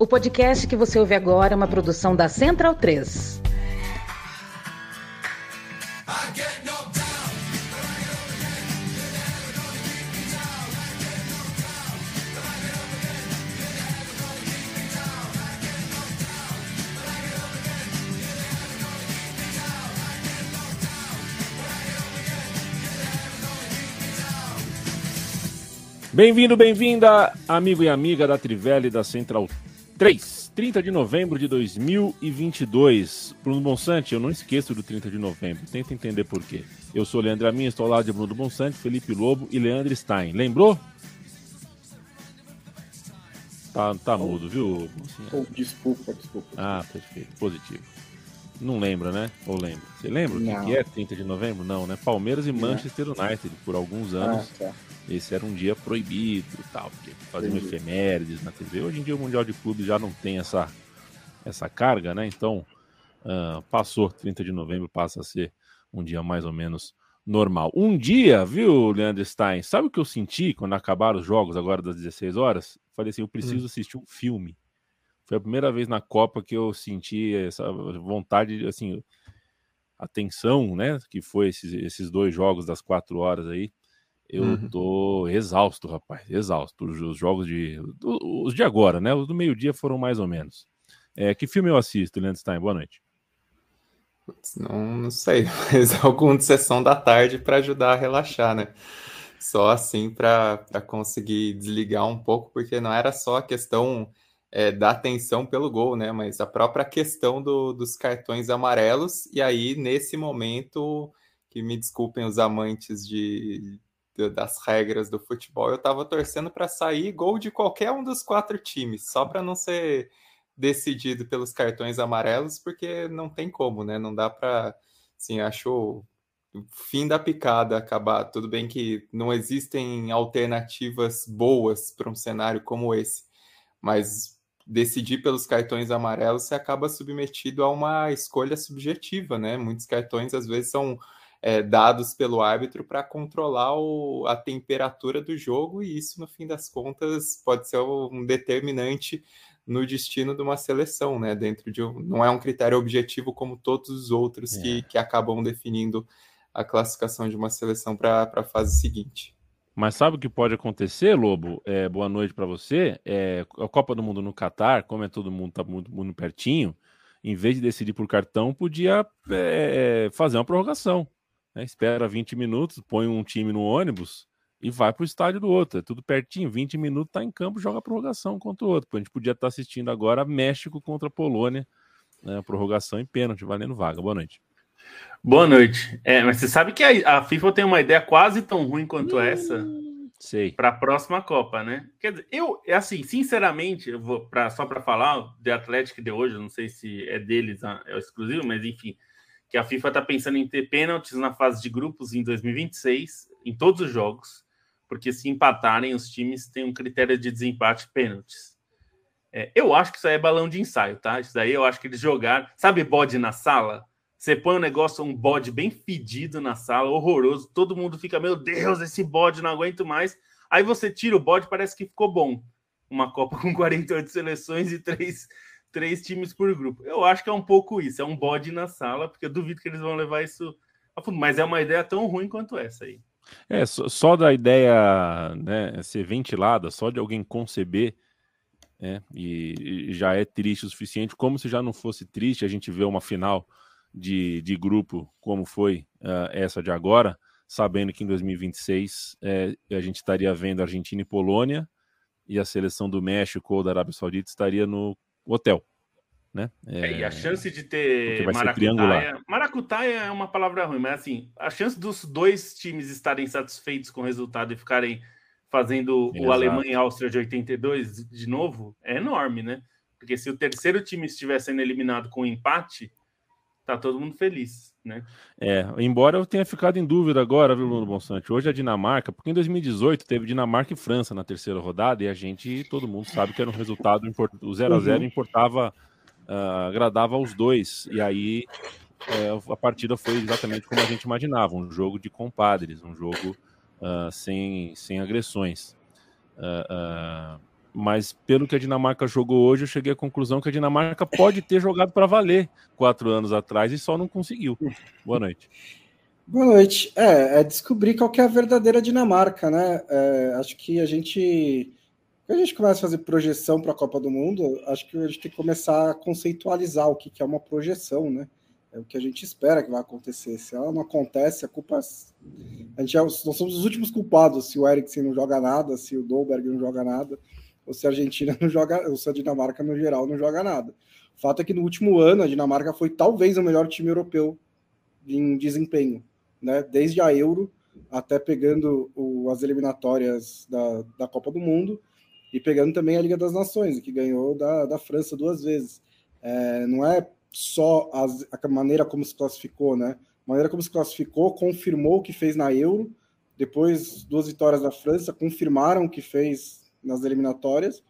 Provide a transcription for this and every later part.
O podcast que você ouve agora é uma produção da Central 3. Bem-vindo, bem-vinda, amigo e amiga da Trivela e da Central 3. 30 de novembro de 2022. Bruno Bonsante, eu não esqueço do 30 de novembro. Tenta entender por quê. Eu sou Leandro Amin, estou ao lado de Bruno Bonsante, Felipe Lobo e Leandro Stein. Lembrou? Tá, tá mudo, viu? Oh, desculpa, desculpa. Ah, perfeito. Positivo. Não lembra, né? Ou lembra? Você lembra o que, que é 30 de novembro? Não, né? Palmeiras e Manchester United por alguns anos. Ah, tá esse era um dia proibido e tal, porque faziam efemérides na TV. Hoje em dia o Mundial de Clubes já não tem essa, essa carga, né? Então, uh, passou, 30 de novembro passa a ser um dia mais ou menos normal. Um dia, viu, Leandro Stein, sabe o que eu senti quando acabaram os jogos agora das 16 horas? Falei assim, eu preciso hum. assistir um filme. Foi a primeira vez na Copa que eu senti essa vontade, assim, a tensão, né? Que foi esses, esses dois jogos das quatro horas aí. Eu uhum. tô exausto, rapaz, exausto. Os jogos de. Os de agora, né? Os do meio-dia foram mais ou menos. É, que filme eu assisto, Leandro Stein? Boa noite. Não, não sei, mas algum de sessão da tarde para ajudar a relaxar, né? Só assim para conseguir desligar um pouco, porque não era só a questão é, da atenção pelo gol, né? Mas a própria questão do, dos cartões amarelos. E aí, nesse momento, que me desculpem os amantes de, das regras do futebol, eu estava torcendo para sair gol de qualquer um dos quatro times, só para não ser decidido pelos cartões amarelos, porque não tem como, né? Não dá para, assim, acho fim da picada acabar. Tudo bem que não existem alternativas boas para um cenário como esse, mas decidir pelos cartões amarelos você acaba submetido a uma escolha subjetiva, né? Muitos cartões às vezes são é, dados pelo árbitro para controlar o, a temperatura do jogo, e isso, no fim das contas, pode ser um determinante no destino de uma seleção, né? Dentro de um, não é um critério objetivo como todos os outros é. que, que acabam definindo a classificação de uma seleção para a fase seguinte. Mas sabe o que pode acontecer, Lobo? É, boa noite para você. É, a Copa do Mundo no Catar, como é todo mundo tá muito, muito pertinho, em vez de decidir por cartão, podia é, fazer uma prorrogação. Né? Espera 20 minutos, põe um time no ônibus e vai para o estádio do outro. É tudo pertinho, 20 minutos, tá em campo, joga prorrogação contra o outro. A gente podia estar tá assistindo agora México contra a Polônia, né? prorrogação e pênalti, valendo vaga. Boa noite. Boa noite. É, mas você sabe que a, a FIFA tem uma ideia quase tão ruim quanto hum, essa sei. para a próxima Copa, né? Quer dizer, eu, é assim, sinceramente, eu vou pra, só para falar de Atlético de hoje, não sei se é deles, ah, é exclusivo, mas enfim, que a FIFA está pensando em ter pênaltis na fase de grupos em 2026, em todos os jogos, porque se empatarem, os times têm um critério de desempate pênaltis. É, eu acho que isso aí é balão de ensaio, tá? Isso daí eu acho que eles jogaram. Sabe bode na sala? Você põe um negócio, um bode bem fedido na sala, horroroso, todo mundo fica, meu Deus, esse bode não aguento mais. Aí você tira o bode, parece que ficou bom. Uma Copa com 48 seleções e três três times por grupo. Eu acho que é um pouco isso, é um bode na sala, porque eu duvido que eles vão levar isso a fundo, mas é uma ideia tão ruim quanto essa aí. É, só, só da ideia né, ser ventilada, só de alguém conceber, é, e, e, já é triste o suficiente, como se já não fosse triste a gente ver uma final de, de grupo como foi uh, essa de agora, sabendo que em 2026 é, a gente estaria vendo Argentina e Polônia, e a seleção do México ou da Arábia Saudita estaria no hotel. Né? É, é, e a chance de ter maracutaia... maracutaia é uma palavra ruim, mas assim, a chance dos dois times estarem satisfeitos com o resultado e ficarem fazendo Exato. o Alemanha e Áustria de 82 de novo é enorme, né? Porque se o terceiro time estiver sendo eliminado com um empate, tá todo mundo feliz, né? É, embora eu tenha ficado em dúvida agora, viu, Bruno Bonsante? Hoje a Dinamarca, porque em 2018 teve Dinamarca e França na terceira rodada e a gente, todo mundo sabe que era um resultado, o 0 a 0 uhum. importava, uh, agradava aos dois, e aí é, a partida foi exatamente como a gente imaginava, um jogo de compadres, um jogo uh, sem, sem agressões. Uh, mas pelo que a Dinamarca jogou hoje, eu cheguei à conclusão que a Dinamarca pode ter jogado para valer quatro anos atrás e só não conseguiu. Boa noite. Boa noite. É, é descobrir qual é a verdadeira Dinamarca, né? É, acho que a gente. Quando a gente começa a fazer projeção para a Copa do Mundo, acho que a gente tem que começar a conceitualizar o que, que é uma projeção, né? É o que a gente espera que vai acontecer. Se ela não acontece, a culpa. A gente é, nós somos os últimos culpados se o Eriksen não joga nada, se o Dolberg não joga nada, ou se a Argentina não joga, ou se a Dinamarca no geral não joga nada. O fato é que no último ano a Dinamarca foi talvez o melhor time europeu em desempenho né? Desde a Euro até pegando o, as eliminatórias da, da Copa do Mundo e pegando também a Liga das Nações, que ganhou da, da França duas vezes. É, não é só as, a maneira como se classificou, né? A maneira como se classificou confirmou o que fez na Euro, depois duas vitórias da França confirmaram o que fez nas eliminatórias,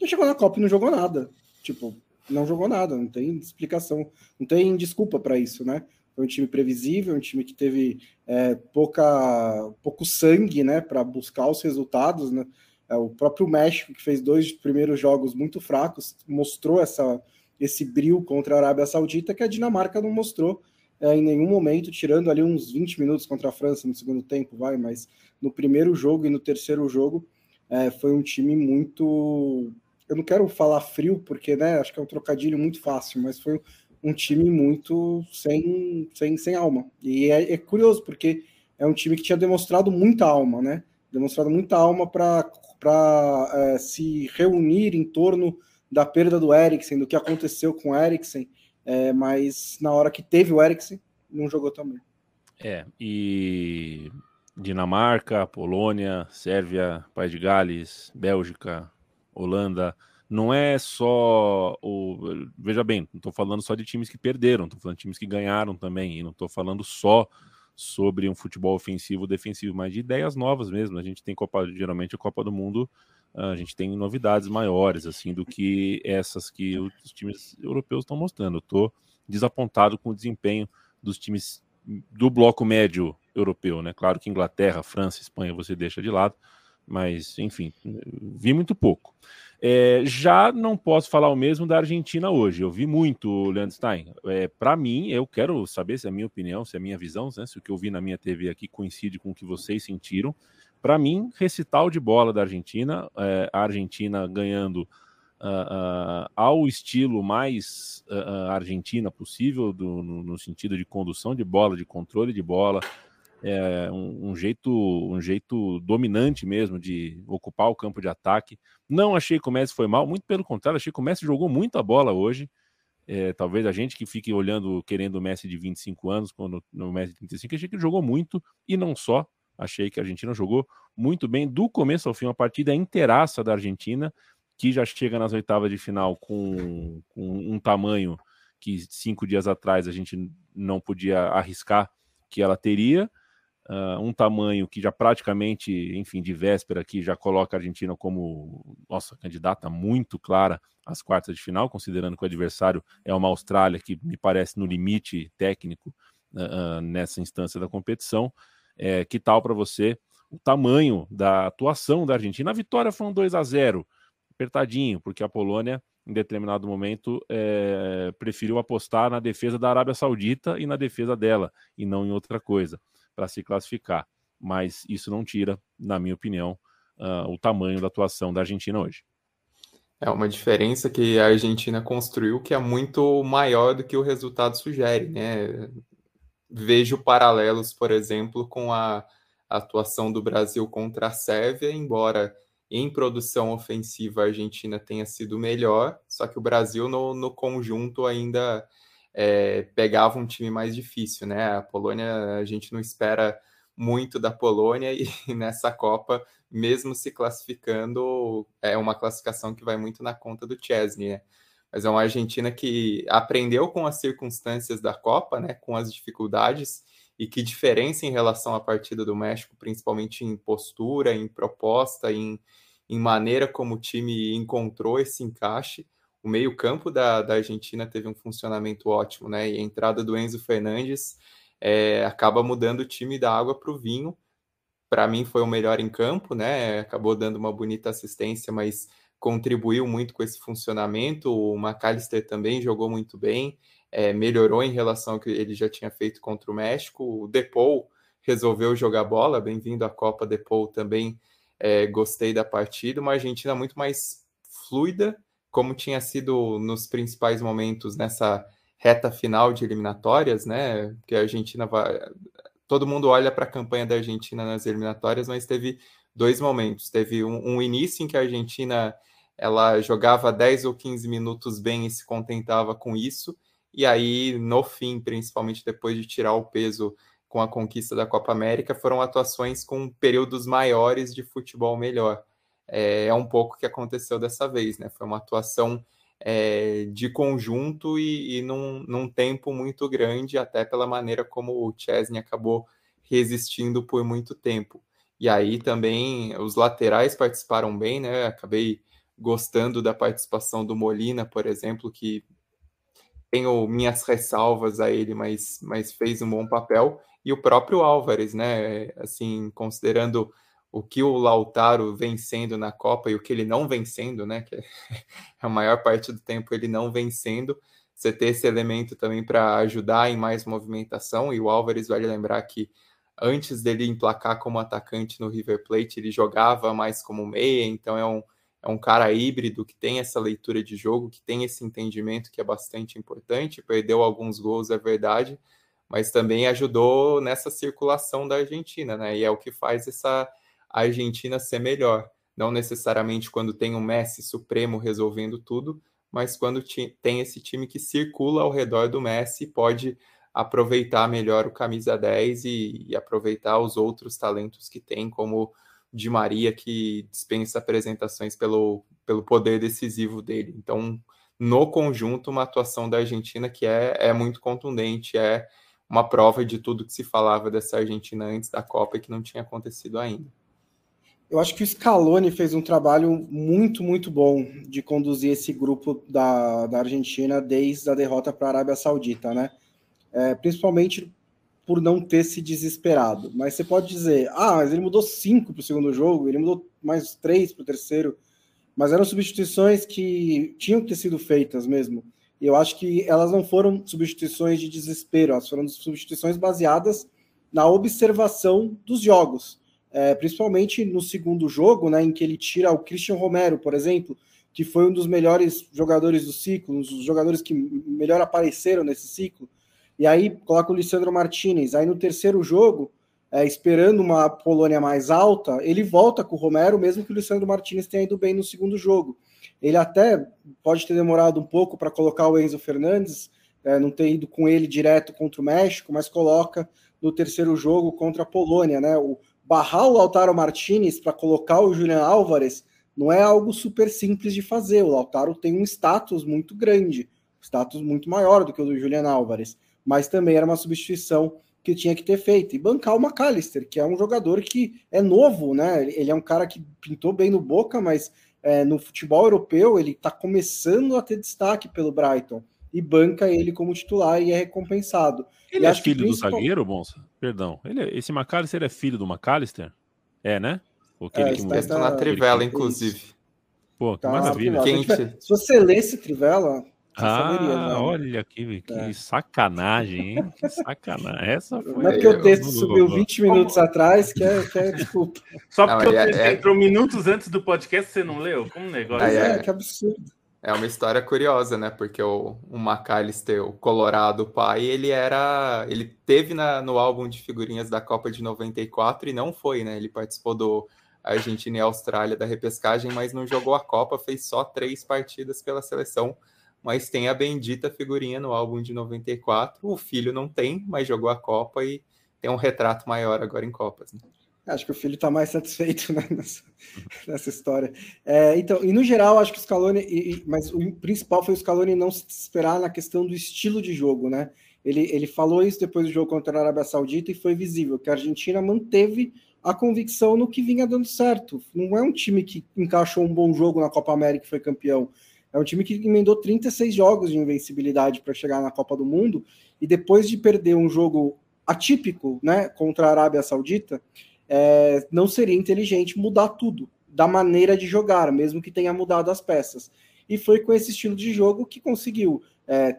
e chegou na Copa e não jogou nada. Tipo, não jogou nada, não tem explicação, não tem desculpa para isso, né? Foi um time previsível, um time que teve é, pouca, pouco sangue né, para buscar os resultados. Né? É, o próprio México, que fez dois primeiros jogos muito fracos, mostrou essa, esse brilho contra a Arábia Saudita que a Dinamarca não mostrou é, em nenhum momento, tirando ali uns 20 minutos contra a França no segundo tempo, vai, mas no primeiro jogo e no terceiro jogo é, foi um time muito. Eu não quero falar frio, porque né, acho que é um trocadilho muito fácil, mas foi um time muito sem, sem, sem alma. E é, é, curioso, porque é um time que tinha demonstrado muita alma, né? Demonstrado muita alma para é, se reunir em torno da perda do Eriksen, do que aconteceu com o Eriksen, é, mas na hora que teve o Eriksen, não jogou também. É, e Dinamarca, Polônia, Sérvia, País de Gales, Bélgica, Holanda, não é só o. Veja bem, não estou falando só de times que perderam, estou falando de times que ganharam também, e não estou falando só sobre um futebol ofensivo defensivo, mas de ideias novas mesmo. A gente tem Copa, geralmente a Copa do Mundo, a gente tem novidades maiores assim do que essas que os times europeus estão mostrando. Estou desapontado com o desempenho dos times do bloco médio europeu, né? Claro que Inglaterra, França, Espanha você deixa de lado, mas enfim, vi muito pouco. É, já não posso falar o mesmo da Argentina hoje. Eu vi muito, Leandro Stein. É, Para mim, eu quero saber se é a minha opinião, se é a minha visão, né, se o que eu vi na minha TV aqui coincide com o que vocês sentiram. Para mim, recital de bola da Argentina, é, a Argentina ganhando uh, uh, ao estilo mais uh, argentina possível, do, no, no sentido de condução de bola, de controle de bola, é, um, um, jeito um jeito dominante mesmo de ocupar o campo de ataque. Não achei que o Messi foi mal, muito pelo contrário, achei que o Messi jogou muita bola hoje. É, talvez a gente que fique olhando, querendo o Messi de 25 anos, quando no Messi de 35, achei que ele jogou muito e não só. Achei que a Argentina jogou muito bem do começo ao fim, uma partida inteiraça da Argentina, que já chega nas oitavas de final com, com um tamanho que cinco dias atrás a gente não podia arriscar que ela teria uh, um tamanho que já praticamente, enfim, de véspera aqui já coloca a Argentina como nossa candidata muito clara às quartas de final, considerando que o adversário é uma Austrália que me parece no limite técnico uh, nessa instância da competição. É, que tal para você o tamanho da atuação da Argentina? A vitória foi um 2 a 0 apertadinho, porque a Polônia em determinado momento, é, preferiu apostar na defesa da Arábia Saudita e na defesa dela, e não em outra coisa para se classificar. Mas isso não tira, na minha opinião, uh, o tamanho da atuação da Argentina hoje. É uma diferença que a Argentina construiu que é muito maior do que o resultado sugere, né? Vejo paralelos, por exemplo, com a atuação do Brasil contra a Sérvia, embora em produção ofensiva a Argentina tenha sido melhor, só que o Brasil no, no conjunto ainda é, pegava um time mais difícil, né? A Polônia, a gente não espera muito da Polônia e nessa Copa, mesmo se classificando, é uma classificação que vai muito na conta do Chesney, né? Mas é uma Argentina que aprendeu com as circunstâncias da Copa, né? Com as dificuldades e que diferença em relação à partida do México, principalmente em postura, em proposta, em, em maneira como o time encontrou esse encaixe o meio-campo da, da Argentina teve um funcionamento ótimo, né? E a entrada do Enzo Fernandes é, acaba mudando o time da água para o vinho. Para mim, foi o melhor em campo, né? Acabou dando uma bonita assistência, mas contribuiu muito com esse funcionamento. O McAllister também jogou muito bem, é, melhorou em relação ao que ele já tinha feito contra o México. O Depou resolveu jogar bola, bem-vindo à Copa Depou também. É, gostei da partida, uma Argentina muito mais fluida, como tinha sido nos principais momentos nessa reta final de eliminatórias, né? Que a Argentina vai. Todo mundo olha para a campanha da Argentina nas eliminatórias, mas teve dois momentos. Teve um, um, início em que a Argentina ela jogava 10 ou 15 minutos bem e se contentava com isso, e aí no fim, principalmente depois de tirar o peso com a conquista da Copa América, foram atuações com períodos maiores de futebol melhor. É, é um pouco o que aconteceu dessa vez, né? Foi uma atuação é, de conjunto e, e num, num, tempo muito grande, até pela maneira como o Chesney acabou resistindo por muito tempo. E aí também os laterais participaram bem, né? Acabei gostando da participação do Molina, por exemplo, que tenho minhas ressalvas a ele, mas, mas fez um bom papel. E o próprio Álvares, né? Assim, considerando o que o Lautaro vencendo na Copa e o que ele não vencendo, né? Que a maior parte do tempo ele não vencendo. Você ter esse elemento também para ajudar em mais movimentação. E o Álvares vale lembrar que antes dele emplacar como atacante no River Plate, ele jogava mais como meia, então é um, é um cara híbrido que tem essa leitura de jogo, que tem esse entendimento que é bastante importante. Perdeu alguns gols, é verdade, mas também ajudou nessa circulação da Argentina, né? E é o que faz essa Argentina ser melhor. Não necessariamente quando tem um Messi supremo resolvendo tudo, mas quando tem esse time que circula ao redor do Messi pode aproveitar melhor o camisa 10 e, e aproveitar os outros talentos que tem, como Di Maria, que dispensa apresentações pelo, pelo poder decisivo dele. Então, no conjunto, uma atuação da Argentina que é, é muito contundente, é uma prova de tudo que se falava dessa Argentina antes da Copa e que não tinha acontecido ainda. Eu acho que o Scaloni fez um trabalho muito, muito bom de conduzir esse grupo da, da Argentina desde a derrota para a Arábia Saudita, né? é, principalmente por não ter se desesperado. Mas você pode dizer, ah, mas ele mudou cinco para o segundo jogo, ele mudou mais três para o terceiro, mas eram substituições que tinham que ter sido feitas mesmo. E eu acho que elas não foram substituições de desespero, elas foram substituições baseadas na observação dos jogos. É, principalmente no segundo jogo, né, em que ele tira o Christian Romero, por exemplo, que foi um dos melhores jogadores do ciclo, um dos jogadores que melhor apareceram nesse ciclo, e aí coloca o Lisandro Martinez. Aí no terceiro jogo, é, esperando uma Polônia mais alta, ele volta com o Romero, mesmo que o Lisandro Martinez tenha ido bem no segundo jogo. Ele até pode ter demorado um pouco para colocar o Enzo Fernandes, é, não ter ido com ele direto contra o México, mas coloca no terceiro jogo contra a Polônia, né? O barrar o Lautaro Martinez para colocar o Julian Álvares não é algo super simples de fazer. O Lautaro tem um status muito grande, status muito maior do que o do Julian Álvares mas também era uma substituição que tinha que ter feito. E bancar o McAllister, que é um jogador que é novo, né? Ele é um cara que pintou bem no Boca, mas é, no futebol europeu ele está começando a ter destaque pelo Brighton. E banca ele como titular e é recompensado. Ele e é filho principal... do zagueiro, Bonsa? Perdão. Ele é... Esse McAllister é filho do McAllister? É, né? Ou aquele é, que está na Trivela, inclusive. Pô, que tá maravilha. Se você lesse Trivela, ah, saberia, né? olha que, que é. sacanagem, hein? Que sacanagem. Essa foi. Não é porque o texto subiu 20 minutos atrás, que é, que é desculpa. Só porque não, o texto é, entrou minutos antes do podcast, você não leu? Como um negócio? É, é, que absurdo. É uma história curiosa, né? Porque o, o McAllister, o Colorado pai, ele era. Ele teve na, no álbum de figurinhas da Copa de 94 e não foi, né? Ele participou do Argentina e Austrália da repescagem, mas não jogou a Copa, fez só três partidas pela seleção mas tem a bendita figurinha no álbum de 94. O filho não tem, mas jogou a Copa e tem um retrato maior agora em Copas. Né? Acho que o filho está mais satisfeito né, nessa, nessa, história. É, então, e no geral, acho que o Scaloni, e, mas o principal foi o Scaloni não se esperar na questão do estilo de jogo, né? Ele, ele falou isso depois do jogo contra a Arábia Saudita e foi visível que a Argentina manteve a convicção no que vinha dando certo. Não é um time que encaixou um bom jogo na Copa América e foi campeão. É um time que emendou 36 jogos de invencibilidade para chegar na Copa do Mundo e depois de perder um jogo atípico, né, contra a Arábia Saudita, é, não seria inteligente mudar tudo da maneira de jogar, mesmo que tenha mudado as peças. E foi com esse estilo de jogo que conseguiu. É,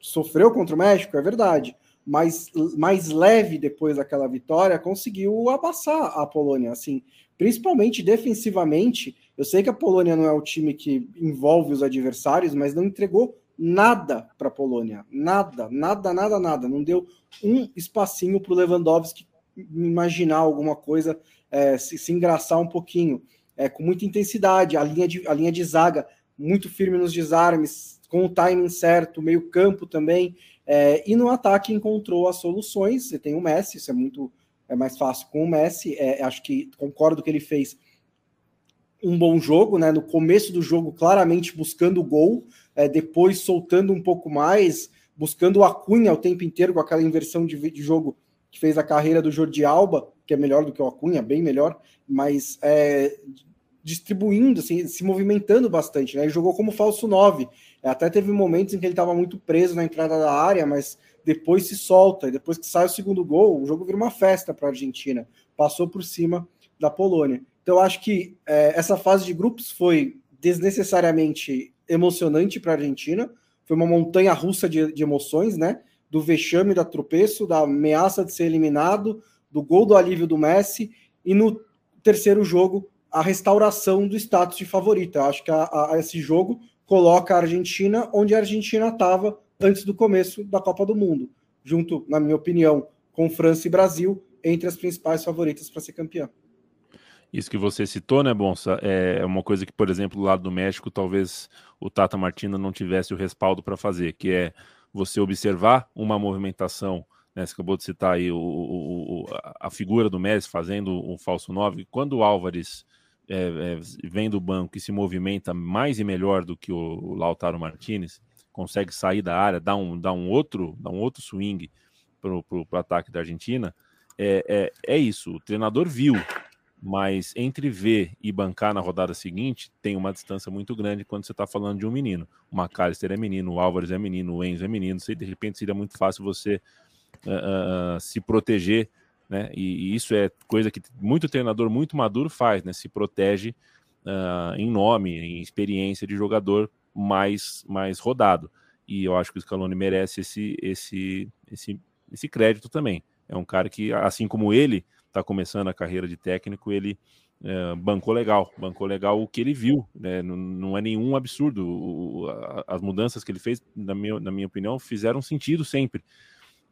sofreu contra o México, é verdade, mas mais leve depois daquela vitória, conseguiu abassar a Polônia, assim, principalmente defensivamente. Eu sei que a Polônia não é o time que envolve os adversários, mas não entregou nada para a Polônia, nada, nada, nada, nada. Não deu um espacinho para o Lewandowski imaginar alguma coisa, é, se, se, engraçar um pouquinho, é, com muita intensidade. A linha de, a linha de zaga muito firme nos desarmes, com o timing certo, meio campo também. É, e no ataque encontrou as soluções. Você tem o Messi, isso é muito é mais fácil com o Messi. É, acho que concordo que ele fez um bom jogo, né? No começo do jogo, claramente buscando o gol, é, depois soltando um pouco mais, buscando a Cunha o tempo inteiro com aquela inversão de, de, jogo que fez a carreira do Jordi Alba, que é melhor do que o Acunha, bem melhor, mas é, distribuindo, assim, se movimentando bastante, né? Ele jogou como falso 9. Até teve momentos em que ele estava muito preso na entrada da área, mas depois se solta. E depois que sai o segundo gol, o jogo vira uma festa para a Argentina. Passou por cima da Polônia. Então, acho que é, essa fase de grupos foi desnecessariamente emocionante para a Argentina. Foi uma montanha russa de, de emoções, né? Do vexame, da tropeço, da ameaça de ser eliminado, do gol do alívio do Messi. E no terceiro jogo, a restauração do status de favorita. Acho que a, a, esse jogo coloca a Argentina onde a Argentina estava antes do começo da Copa do Mundo, junto, na minha opinião, com França e Brasil, entre as principais favoritas para ser campeã. Isso que você citou, né, Bonsa, é uma coisa que, por exemplo, do lado do México, talvez o Tata Martino não tivesse o respaldo para fazer, que é você observar uma movimentação né, você acabou de citar aí o, o, a figura do Messi fazendo um falso 9. Quando o Álvares é, é, vem do banco e se movimenta mais e melhor do que o, Lautaro Martinez, consegue sair da área, dar um, dar um outro, um outro swing para o ataque da Argentina, é, é, é, isso. O treinador viu, mas entre ver e bancar na rodada seguinte tem uma distância muito grande quando você está falando de um menino. O McAllister é menino, o Álvares é menino, o Enzo é menino. Sei, de repente seria muito fácil você uh, uh, se proteger né? E, e, isso é coisa que muito treinador muito maduro faz, né? Se protege uh, em nome, em experiência de jogador mais mais rodado. E eu acho que o Scaloni merece esse esse esse esse crédito também. É um cara que, assim como ele está começando a carreira de técnico, ele uh, bancou legal, bancou legal o que ele viu, né? não, não é nenhum absurdo. O, a, as mudanças que ele fez, na minha, na minha opinião, fizeram sentido sempre.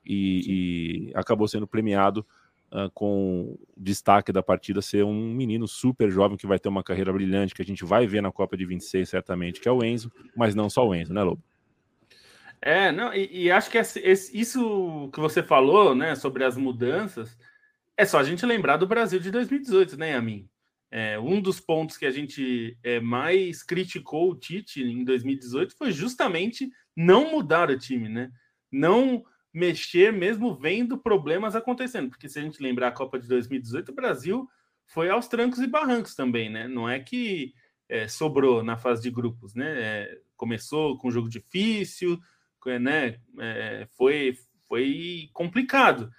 E, e acabou sendo premiado uh, com destaque da partida ser um menino super jovem que vai ter uma carreira brilhante, que a gente vai ver na Copa de 26 certamente, que é o Enzo, mas não só o Enzo, né, Lobo? É, não, e, e acho que esse, esse, isso que você falou, né, sobre as mudanças, é só a gente lembrar do Brasil de 2018, né, Yamin? É, um dos pontos que a gente é, mais criticou o Tite em 2018 foi justamente não mudar o time, né? Não mexer mesmo vendo problemas acontecendo. Porque se a gente lembrar a Copa de 2018, o Brasil foi aos trancos e barrancos também, né? Não é que é, sobrou na fase de grupos, né? É, começou com um jogo difícil, né? É, foi, foi complicado.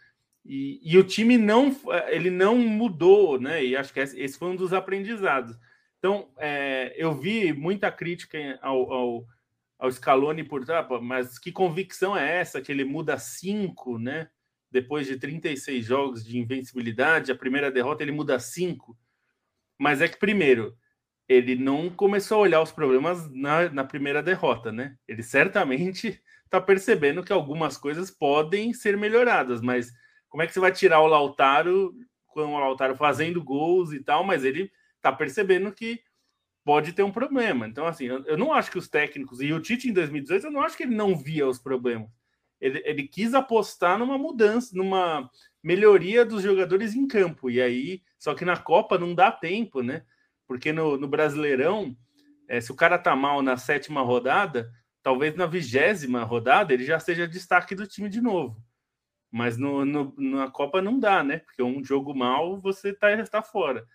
E, e, o time não ele não mudou, né? E acho que esse foi um dos aprendizados. Então, é, eu vi muita crítica ao, ao ao Scaloni por ah, mas que convicção é essa que ele muda cinco, né? Depois de 36 jogos de invencibilidade, a primeira derrota ele muda cinco. Mas é que primeiro ele não começou a olhar os problemas na, na primeira derrota, né? Ele certamente está percebendo que algumas coisas podem ser melhoradas, mas como é que você vai tirar o Lautaro com o Lautaro fazendo gols e tal? Mas ele está percebendo que pode ter um problema. Então, assim, eu, eu, não acho que os técnicos, e o Tite em 2018, eu não acho que ele não via os problemas. Ele, ele quis apostar numa mudança, numa melhoria dos jogadores em campo. E aí, só que na Copa não dá tempo, né? Porque no, no Brasileirão, é, se o cara tá mal na sétima rodada, talvez na vigésima rodada ele já seja destaque do time de novo. Mas no, no, na Copa não dá, né? Porque um jogo mal você tá, está fora.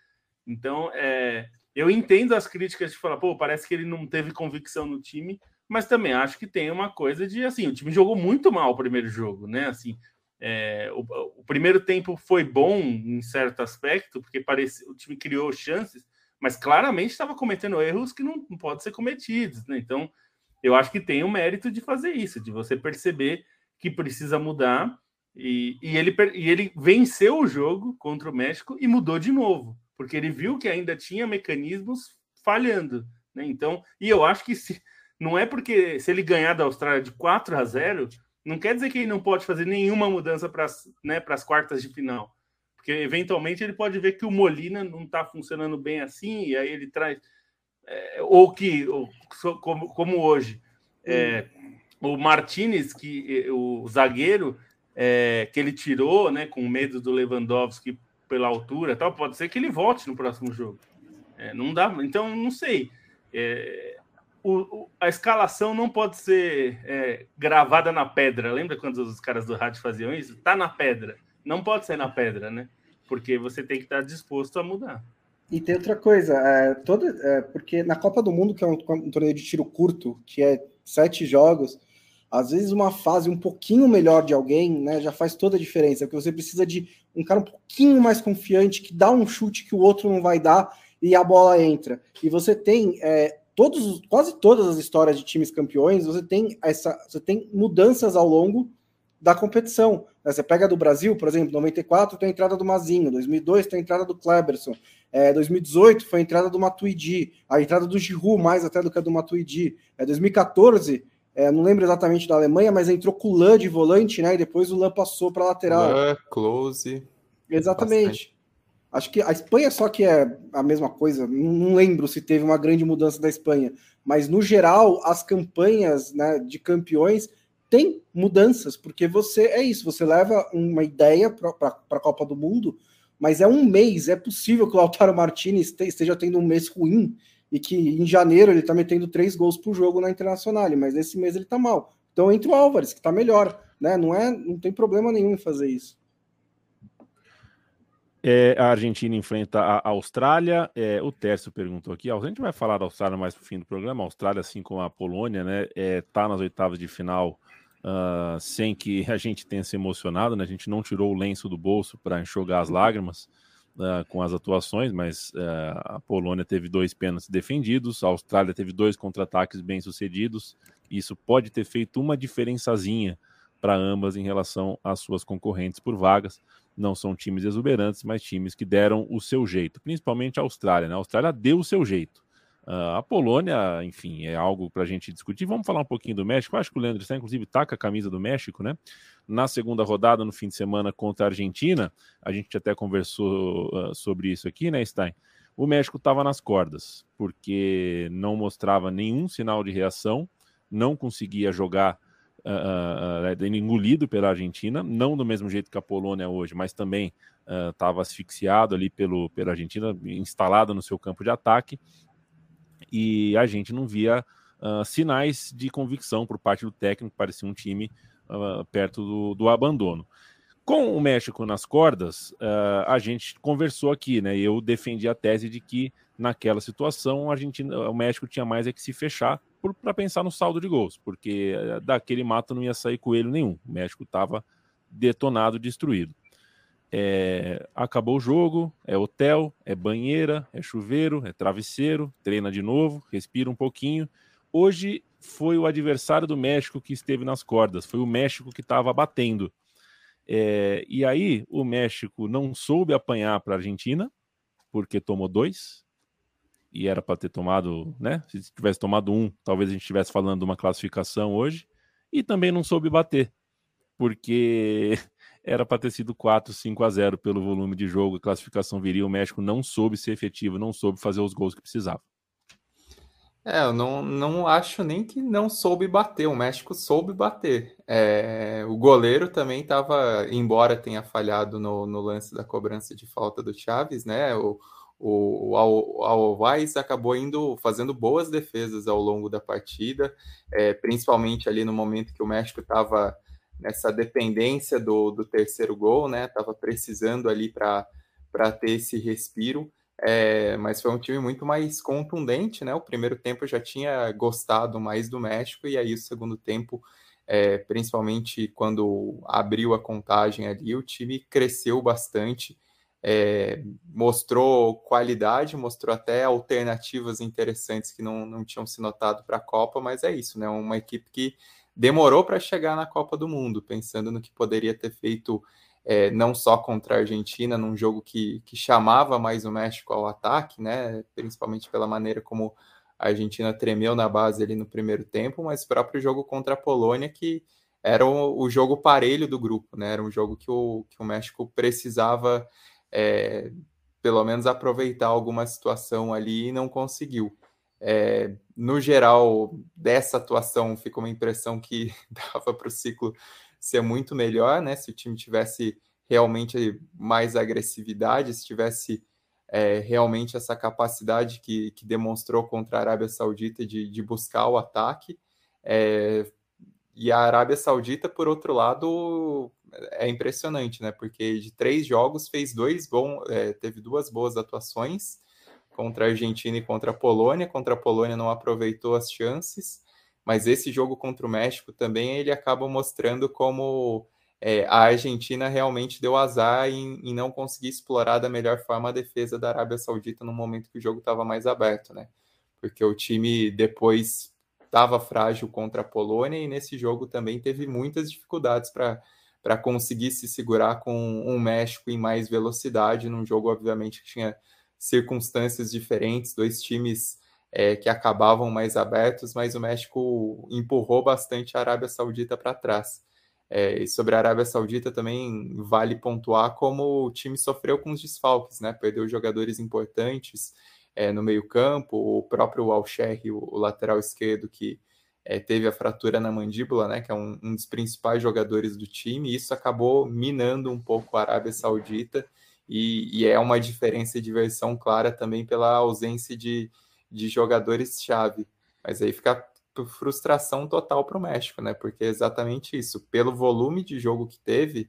Então, é, eu entendo as críticas de falar, pô, parece que ele não teve convicção no time, mas também acho que tem uma coisa de assim, o time jogou muito mal o primeiro jogo, né? Assim, é, o, o, primeiro tempo foi bom em certo aspecto, porque parece, o time criou chances, mas claramente estava cometendo erros que não, não podem ser cometidos, né? Então, eu acho que tem o mérito de fazer isso, de você perceber que precisa mudar. E, e, ele, e ele venceu o jogo contra o México e mudou de novo, porque ele viu que ainda tinha mecanismos falhando. Né? Então, e eu acho que se, não é porque se ele ganhar da Austrália de 4 a 0, não quer dizer que ele não pode fazer nenhuma mudança para né, as quartas de final. Porque eventualmente ele pode ver que o Molina não está funcionando bem assim, e aí ele traz. É, ou que, ou, como, como hoje, é, o Martinez, que o zagueiro é, que ele tirou, né, com medo do Lewandowski pela altura, tal, pode ser que ele volte no próximo jogo. É, não dá, então não sei. É, o, o, a escalação não pode ser é, gravada na pedra. Lembra quando os caras do rádio faziam isso? Tá na pedra. Não pode ser na pedra, né? Porque você tem que estar disposto a mudar. E tem outra coisa, é, toda, é, porque na Copa do Mundo, que é um, um, torneio de tiro curto, que é sete jogos, às vezes uma fase um pouquinho melhor de alguém, né, já faz toda a diferença, porque você precisa de um cara um pouquinho mais confiante, que dá um chute que o outro não vai dar e a bola entra. E você tem é, todos, quase todas as histórias de times campeões, você tem essa, você tem mudanças ao longo da competição. Né? Você pega do Brasil, por exemplo, 94 tem a entrada do Mazinho, 2002 tem a entrada do Kleberson, é, 2018 foi a entrada do Matuidi, a entrada do Giroud mais até do que a do Matuidi. É, 2014, é, não lembro exatamente da Alemanha, mas entrou com o Lan de volante, né? E depois o Lan passou para lateral. Lan, close. Exatamente. Bastante. Acho que a Espanha só que é a mesma coisa. Não, lembro se teve uma grande mudança da Espanha, mas no geral as campanhas né, de campeões têm mudanças, porque você é isso, você leva uma ideia para a Copa do Mundo, mas é um mês, é possível que o Lautaro Martinez esteja tendo um mês ruim e que em janeiro ele está metendo três gols por jogo na Internacional, mas nesse mês ele está mal. Então entre o Álvares, que está melhor, né? Não é, não tem problema nenhum em fazer isso. É, a Argentina enfrenta a Austrália. É, o Tércio perguntou aqui. A gente vai falar da Austrália mais pro fim do programa. A Austrália, assim como a Polônia, né, é, tá nas oitavas de final uh, sem que a gente tenha se emocionado. Né? A gente não tirou o lenço do bolso para enxugar as lágrimas uh, com as atuações, mas uh, a Polônia teve dois pênaltis defendidos, a Austrália teve dois contra-ataques bem sucedidos. Isso pode ter feito uma diferençazinha para ambas em relação às suas concorrentes por vagas não são times exuberantes, mas times que deram o seu jeito, principalmente a Austrália. Né? A Austrália deu o seu jeito. Uh, a Polônia, enfim, é algo para a gente discutir. Vamos falar um pouquinho do México. Eu acho que o Leandro está, inclusive, com a camisa do México, né? Na segunda rodada, no fim de semana, contra a Argentina, a gente até conversou uh, sobre isso aqui, né, Stein? O México estava nas cordas, porque não mostrava nenhum sinal de reação, não conseguia jogar uh, engolido pela Argentina, não do mesmo jeito que a Polônia hoje, mas também estava asfixiado ali pelo, pela Argentina, instalado no seu campo de ataque, e a gente não via uh, sinais de convicção por parte do técnico, parecia um time perto do, do, abandono. Com o México nas cordas, a gente conversou aqui, né? Eu defendi a tese de que naquela situação a o México tinha mais é que se fechar para pensar no saldo de gols, porque daquele mato não ia sair coelho nenhum. O México estava detonado, destruído. É, acabou o jogo, é hotel, é banheira, é chuveiro, é travesseiro, treina de novo, respira um pouquinho. Hoje foi o adversário do México que esteve nas cordas, foi o México que estava batendo. É, e aí o México não soube apanhar para a Argentina, porque tomou dois, e era para ter tomado, né? Se tivesse tomado um, talvez a gente estivesse falando de uma classificação hoje. E também não soube bater, porque era para ter sido 4, 5 a 0 pelo volume de jogo, a classificação viria. O México não soube ser efetivo, não soube fazer os gols que precisava. É, eu não, não acho nem que não soube bater. O México soube bater. É, o goleiro também estava, embora tenha falhado no, no, lance da cobrança de falta do Chaves, né? O, o, o Alvaz acabou indo fazendo boas defesas ao longo da partida, é, principalmente ali no momento que o México estava nessa dependência do, do terceiro gol, né? Estava precisando ali para ter esse respiro. É, mas foi um time muito mais contundente, né? O primeiro tempo eu já tinha gostado mais do México, e aí o segundo tempo, é, principalmente quando abriu a contagem ali, o time cresceu bastante é, mostrou qualidade, mostrou até alternativas interessantes que não, não tinham se notado para a Copa, mas é isso, né? Uma equipe que demorou para chegar na Copa do Mundo, pensando no que poderia ter feito é, não só contra a Argentina, num jogo que, que chamava mais o México ao ataque, né? Principalmente pela maneira como a Argentina tremeu na base ali no primeiro tempo, mas próprio jogo contra a Polônia que era o, o jogo parelho do grupo, né? Era um jogo que o, que o México precisava é, pelo menos aproveitar alguma situação ali e não conseguiu. É, no geral, dessa atuação ficou uma impressão que dava para o ciclo ser muito melhor, né? Se o time tivesse realmente mais agressividade, se tivesse é, realmente essa capacidade que, que, demonstrou contra a Arábia Saudita de, de buscar o ataque. É, e a Arábia Saudita, por outro lado, é impressionante, né? Porque de três jogos fez dois bons, é, teve duas boas atuações contra a Argentina e contra a Polônia. Contra a Polônia não aproveitou as chances, mas esse jogo contra o México também ele acaba mostrando como é, a Argentina realmente deu azar em, em, não conseguir explorar da melhor forma a defesa da Arábia Saudita no momento que o jogo estava mais aberto, né? Porque o time depois estava frágil contra a Polônia e nesse jogo também teve muitas dificuldades para para conseguir se segurar com um México em mais velocidade, num jogo, obviamente, que tinha circunstâncias diferentes, dois times é, que acabavam mais abertos, mas o México empurrou bastante a Arábia Saudita para trás. É, e sobre a Arábia Saudita também vale pontuar como o time sofreu com os desfalques, né? Perdeu jogadores importantes é, no meio-campo, o próprio al o, o lateral esquerdo, que é, teve a fratura na mandíbula, né, que é um, um, dos principais jogadores do time, e isso acabou minando um pouco a Arábia Saudita, e, e é uma diferença de versão clara também pela ausência de, de jogadores-chave. Mas aí fica frustração total para o México, né? Porque é exatamente isso. Pelo volume de jogo que teve,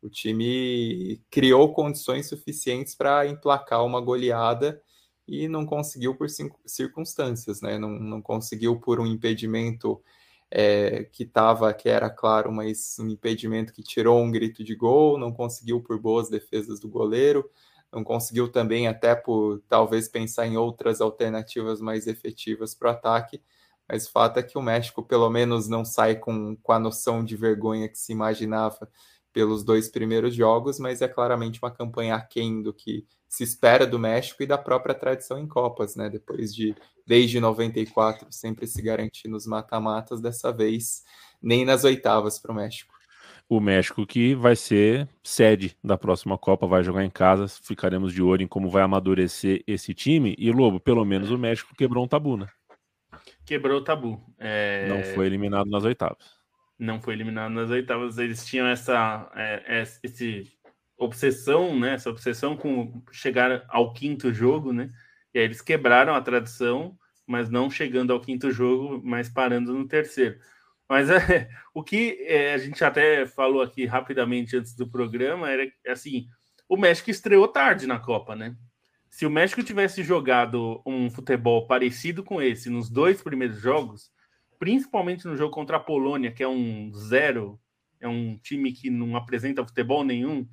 o time criou condições suficientes para emplacar uma goleada e não conseguiu por circunstâncias, né? Não, não conseguiu por um impedimento é, que estava, que era claro, mas um impedimento que tirou um grito de gol, não conseguiu por boas defesas do goleiro, não conseguiu também até por talvez pensar em outras alternativas mais efetivas para o ataque, mas o fato é que o México pelo menos não sai com, com a noção de vergonha que se imaginava pelos dois primeiros jogos, mas é claramente uma campanha aquém do que se espera do México e da própria tradição em Copas, né? Depois de, desde 94, sempre se garantir nos mata-matas, dessa vez nem nas oitavas para o México. O México que vai ser sede da próxima Copa, vai jogar em casa, ficaremos de olho em como vai amadurecer esse time. E Lobo, pelo menos o México quebrou um tabu, né? Quebrou o tabu. É... Não foi eliminado nas oitavas. Não foi eliminado nas oitavas. Eles tinham essa, é, esse obsessão, né? Essa obsessão com chegar ao quinto jogo, né? E aí eles quebraram a tradição, mas não chegando ao quinto jogo, mas parando no terceiro. Mas é, o que é, a gente até falou aqui rapidamente antes do programa era assim: o México estreou tarde na Copa, né? Se o México tivesse jogado um futebol parecido com esse nos dois primeiros jogos, principalmente no jogo contra a Polônia, que é um zero, é um time que não apresenta futebol nenhum,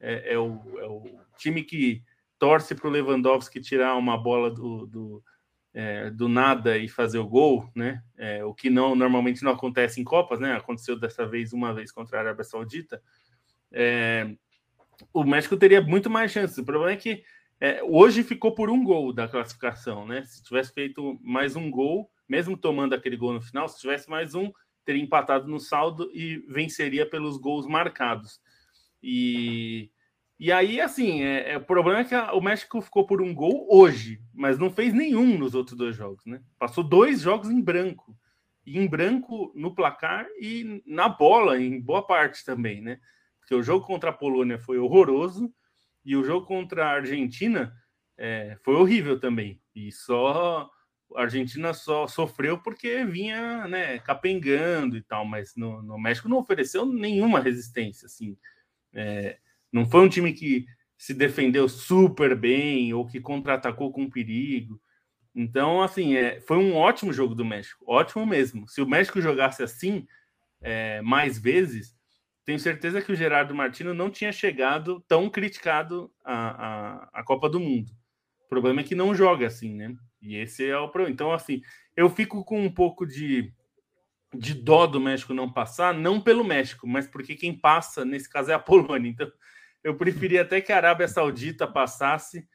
é, é, o, é o, time que torce para o Lewandowski tirar uma bola do, do, é, do, nada e fazer o gol, né? É, o que não normalmente não acontece em Copas, né? Aconteceu dessa vez uma vez contra a Arábia Saudita. É, o México teria muito mais chances. O problema é que é, hoje ficou por um gol da classificação, né? Se tivesse feito mais um gol, mesmo tomando aquele gol no final, se tivesse mais um, teria empatado no saldo e venceria pelos gols marcados. E, e aí, assim, é, é, o problema é que a, o México ficou por um gol hoje, mas não fez nenhum nos outros dois jogos, né? Passou dois jogos em branco. E em branco no placar e na bola, em boa parte também, né? Porque o jogo contra a Polônia foi horroroso e o jogo contra a Argentina é, foi horrível também. E só a Argentina só sofreu porque vinha né, capengando e tal, mas no, no México não ofereceu nenhuma resistência, assim. É, não foi um time que se defendeu super bem ou que contra-atacou com perigo. Então, assim, é, foi um ótimo jogo do México, ótimo mesmo. Se o México jogasse assim é, mais vezes, tenho certeza que o Gerardo Martino não tinha chegado tão criticado a, a Copa do Mundo. O problema é que não joga assim, né? E esse é o problema. Então, assim, eu fico com um pouco de, de dó do México não passar, não pelo México, mas porque quem passa, nesse caso, é a Polônia. Então, eu preferia até que a Arábia Saudita passasse,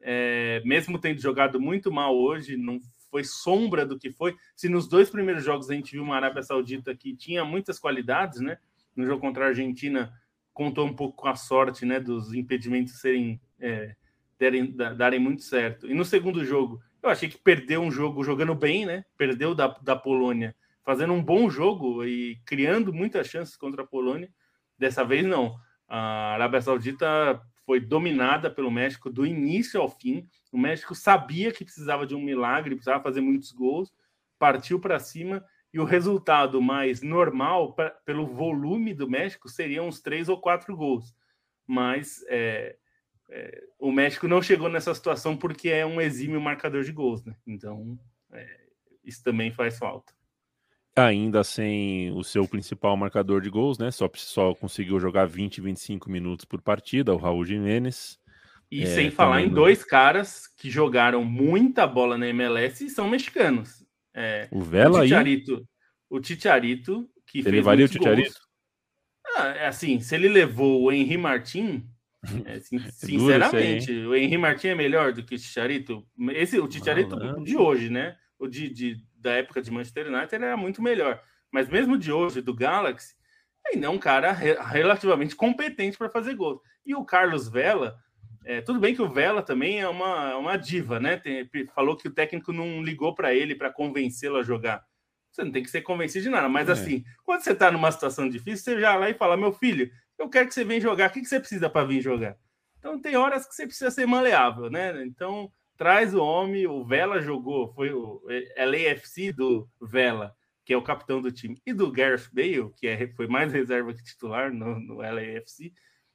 é, mesmo tendo jogado muito mal hoje, não foi sombra do que foi. Se nos dois primeiros jogos a gente viu uma Arábia Saudita que tinha muitas qualidades, né? No jogo contra a Argentina, contou um pouco com a sorte, né? Dos impedimentos serem é, derem, darem muito certo. E no segundo jogo, eu achei que perdeu um jogo jogando bem, né? Perdeu da, da Polônia, fazendo um bom jogo e criando muitas chances contra a Polônia. Dessa vez, não. A Arábia Saudita foi dominada pelo México do início ao fim. O México sabia que precisava de um milagre, precisava fazer muitos gols, partiu para cima e o resultado mais normal, pra, pelo volume do México, seriam uns três ou quatro gols. Mas é, é, o México não chegou nessa situação porque é um exímio marcador de gols, né? Então, é, isso também faz falta. Ainda sem o seu principal marcador de gols, né? Só, só conseguiu jogar 20, 25 minutos por partida, o Raul Jimenez. E é, sem falar em dois caras que jogaram muita bola na MLS e são mexicanos. É, o Vela o aí? O Titiarito, que ele levaria o Titiarito? Ah, é assim, se ele levou o Henri Martin, é, é sinceramente, o Henri Martin é melhor do que o Titiarito. Esse, o Titiarito de hoje, né? O de, de da época de Manchester United era muito melhor. Mas mesmo de hoje, do Galaxy, ainda é um cara re relativamente competente para fazer gols. E o Carlos Vela, é, tudo bem que o Vela também é uma, uma diva, né? Tem, falou que o técnico não ligou para ele para convencê-lo a jogar. Você não tem que ser convencido de nada, mas é. assim, quando você está numa situação difícil, você já lá e fala: meu filho, eu quero que você venha jogar. O que, você precisa para vir jogar? Então tem horas que você precisa ser maleável, né? Então traz o homem, o Vela jogou, foi o LAFC do Vela, que é o capitão do time, e do Gareth Bale, que é, foi mais reserva que titular no, no LAFC,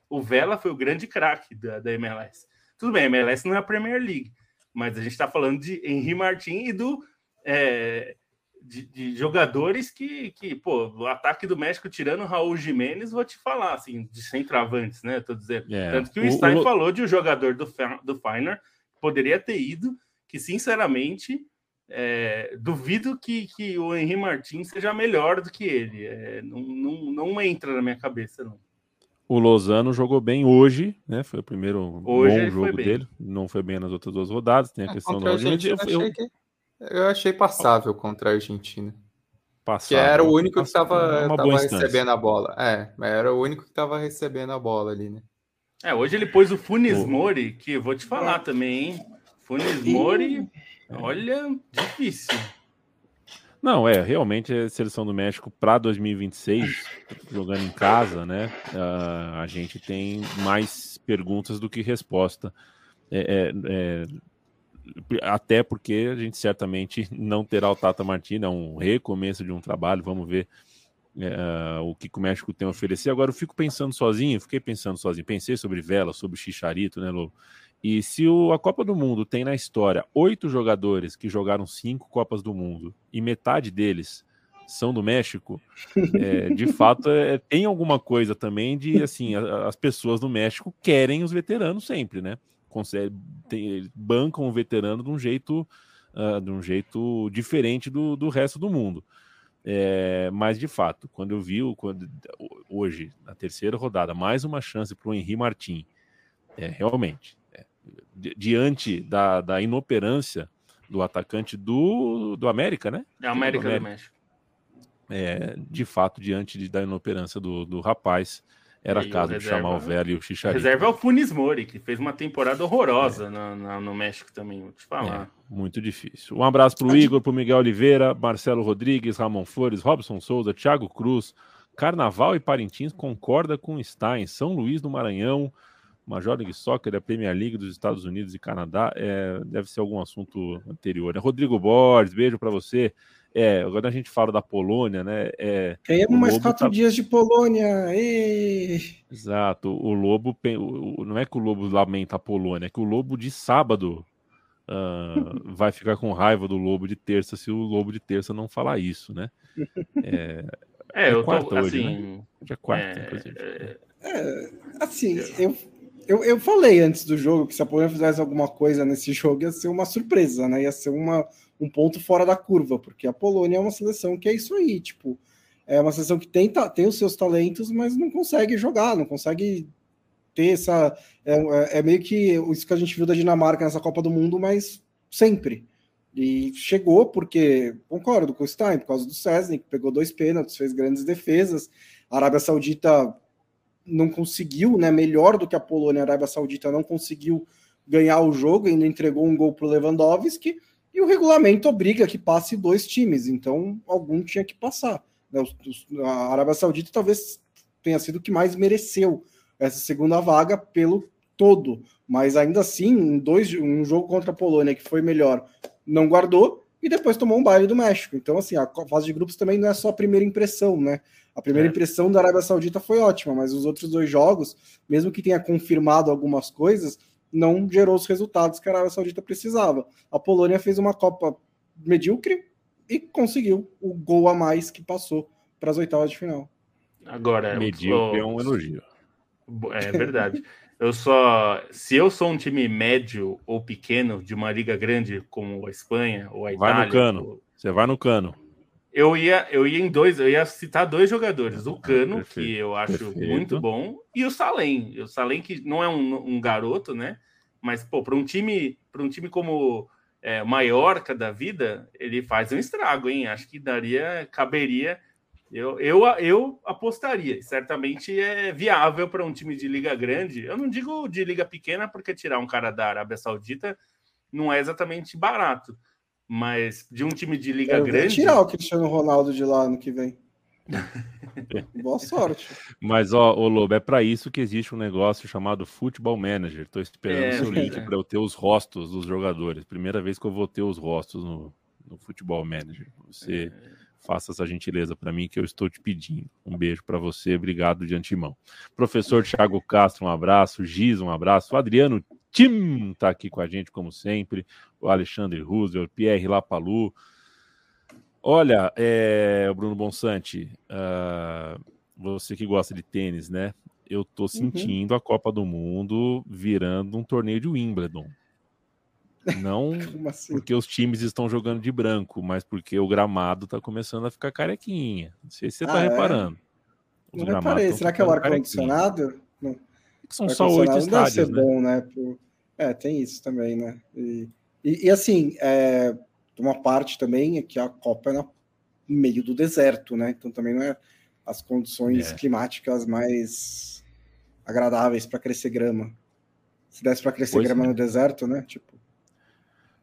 o Vela foi o grande craque da, da MLS. Tudo bem, a MLS não é a Premier League, mas a gente está falando de Henri Martin e do é, de, de, jogadores que, que, pô, o ataque do México tirando o Raul Jimenez, vou te falar, assim, de centroavantes, né? Tô dizendo. É, Tanto que o, o Stein o... falou de um jogador do, do Feiner poderia ter ido, que sinceramente é, duvido que, que o Henri Martins seja melhor do que ele. É, não, não, não entra na minha cabeça, não. O Lozano jogou bem hoje, né? Foi o primeiro hoje bom jogo dele. Não foi bem nas outras duas rodadas. Tem a é, questão da Argentina. Eu, eu, que... eu, achei passável contra a Argentina. Passável, que era o único que estava recebendo a bola. É, era o único que estava recebendo a bola ali, né? É, hoje ele pôs o Funes Mori, que eu vou te falar também, hein? Funes Mori, olha, difícil. Não, é, realmente a seleção do México para 2026, jogando em casa, né? Uh, a gente tem mais perguntas do que resposta. É, é, é, até porque a gente certamente não terá o Tata Martino, é um recomeço de um trabalho, vamos ver é, o que o México tem a oferecer. Agora eu fico pensando sozinho, fiquei pensando sozinho, pensei sobre Vela, sobre Chicharito, né, Lobo? E se o, a Copa do Mundo tem na história oito jogadores que jogaram cinco Copas do Mundo e metade deles são do México, é, de fato é, tem alguma coisa também de assim a, as pessoas do México querem os veteranos sempre, né? Consegue, tem, bancam o veterano de um jeito uh, de um jeito diferente do, do resto do mundo. É, mas de fato, quando eu vi quando, hoje, na terceira rodada, mais uma chance para o Henri Martin, é, realmente, é, diante da, da inoperância do atacante do, do América, né? É América do, América. do México. É, de fato, diante de, da inoperância do, do rapaz, era e caso de chamar o velho e o Chicharito. Reserva é o Funes Mori, que fez uma temporada horrorosa é. no, no, no, México também, vou te falar. É, muito difícil. Um abraço para o Igor, para o Miguel Oliveira, Marcelo Rodrigues, Ramon Flores, Robson Souza, Thiago Cruz. Carnaval e Parintins concorda com Stein. São Luís do Maranhão, Major League Soccer, a Premier League dos Estados Unidos e Canadá. É, deve ser algum assunto anterior. Né? Rodrigo Borges, beijo para você. É, agora a gente fala da Polônia, né? É, Ganhamos mais quatro tá... dias de Polônia. E... Exato. O Lobo, não é que o Lobo lamenta a Polônia, é que o Lobo de sábado uh, vai ficar com raiva do Lobo de terça se o Lobo de terça não falar isso, né? É, É, eu tô hoje, assim. Né? Hoje é quarta, é, inclusive. É, é assim, eu, eu, eu falei antes do jogo que se a Polônia fizesse alguma coisa nesse jogo ia ser uma surpresa, né? Ia ser uma, um ponto fora da curva, porque a Polônia é uma seleção que é isso aí, tipo, é uma seleção que tem, tem os seus talentos, mas não consegue jogar, não consegue ter essa. É, é, meio que isso que a gente viu da Dinamarca nessa Copa do Mundo, mas sempre. E chegou porque, concordo com o Stein, por causa do Cesny, que pegou dois pênaltis, fez grandes defesas. A Arábia Saudita não conseguiu, né? Melhor do que a Polônia, a Arábia Saudita não conseguiu ganhar o jogo, ainda entregou um gol para o Lewandowski, e o regulamento obriga que passe dois times, então algum tinha que passar. Né? A Arábia Saudita talvez tenha sido o que mais mereceu essa segunda vaga pelo todo, mas ainda assim, um, dois, um jogo contra a Polônia que foi melhor, não guardou e depois tomou um baile do México. Então, assim, a fase de grupos também não é só a primeira impressão, né? A primeira é. impressão da Arábia Saudita foi ótima, mas os outros dois jogos, mesmo que tenha confirmado algumas coisas, não gerou os resultados que a Arábia Saudita precisava. A Polônia fez uma Copa medíocre e conseguiu o gol a mais que passou para as oitavas de final. Agora, medíocre é um elogio. É verdade. eu só. Se eu sou um time médio ou pequeno de uma liga grande como a Espanha ou a Itália. Vai no cano. Você vai no cano. Eu ia, eu ia em dois, eu ia citar dois jogadores, o Cano, Perfeito. que eu acho Perfeito. muito bom, e o Salem. O Salem, que não é um, um garoto, né? Mas, pô, para um time, para um time como é, Maiorca da vida, ele faz um estrago, hein? Acho que daria, caberia. Eu, eu, eu apostaria. Certamente é viável para um time de liga grande. Eu não digo de liga pequena, porque tirar um cara da Arábia Saudita não é exatamente barato mas de um time de liga Eu grande. tirar o Cristiano Ronaldo de lá no que vem. Boa sorte. Mas, ó, o Lobo, é para isso que existe um negócio chamado Futebol Manager. Estou esperando é, o seu link é. para eu ter os rostos dos jogadores. Primeira vez que eu vou ter os rostos no, no Futebol Manager. Você é. faça essa gentileza para mim que eu estou te pedindo. Um beijo para você, obrigado de antemão. Professor Thiago Castro, um abraço. Giz, um abraço. Adriano Tim está aqui com a gente, como sempre. O Alexandre Roosevelt, Pierre Lapalu. Olha, é, Bruno Bonsante, uh, você que gosta de tênis, né? Eu tô uhum. sentindo uhum. a Copa do Mundo virando um torneio de Wimbledon. Não assim? porque os times estão jogando de branco, mas porque o gramado está começando a ficar carequinha. Não sei se você está ah, é? reparando. É? Não reparei. Será que é o ar-condicionado? São só oito estádios, né? Bom, né? Por... É, tem isso também, né? E, e, e assim, é, uma parte também é que a Copa é no meio do deserto, né? Então também não é as condições é. climáticas mais agradáveis para crescer grama. Se desse para crescer pois grama é. no deserto, né? Tipo.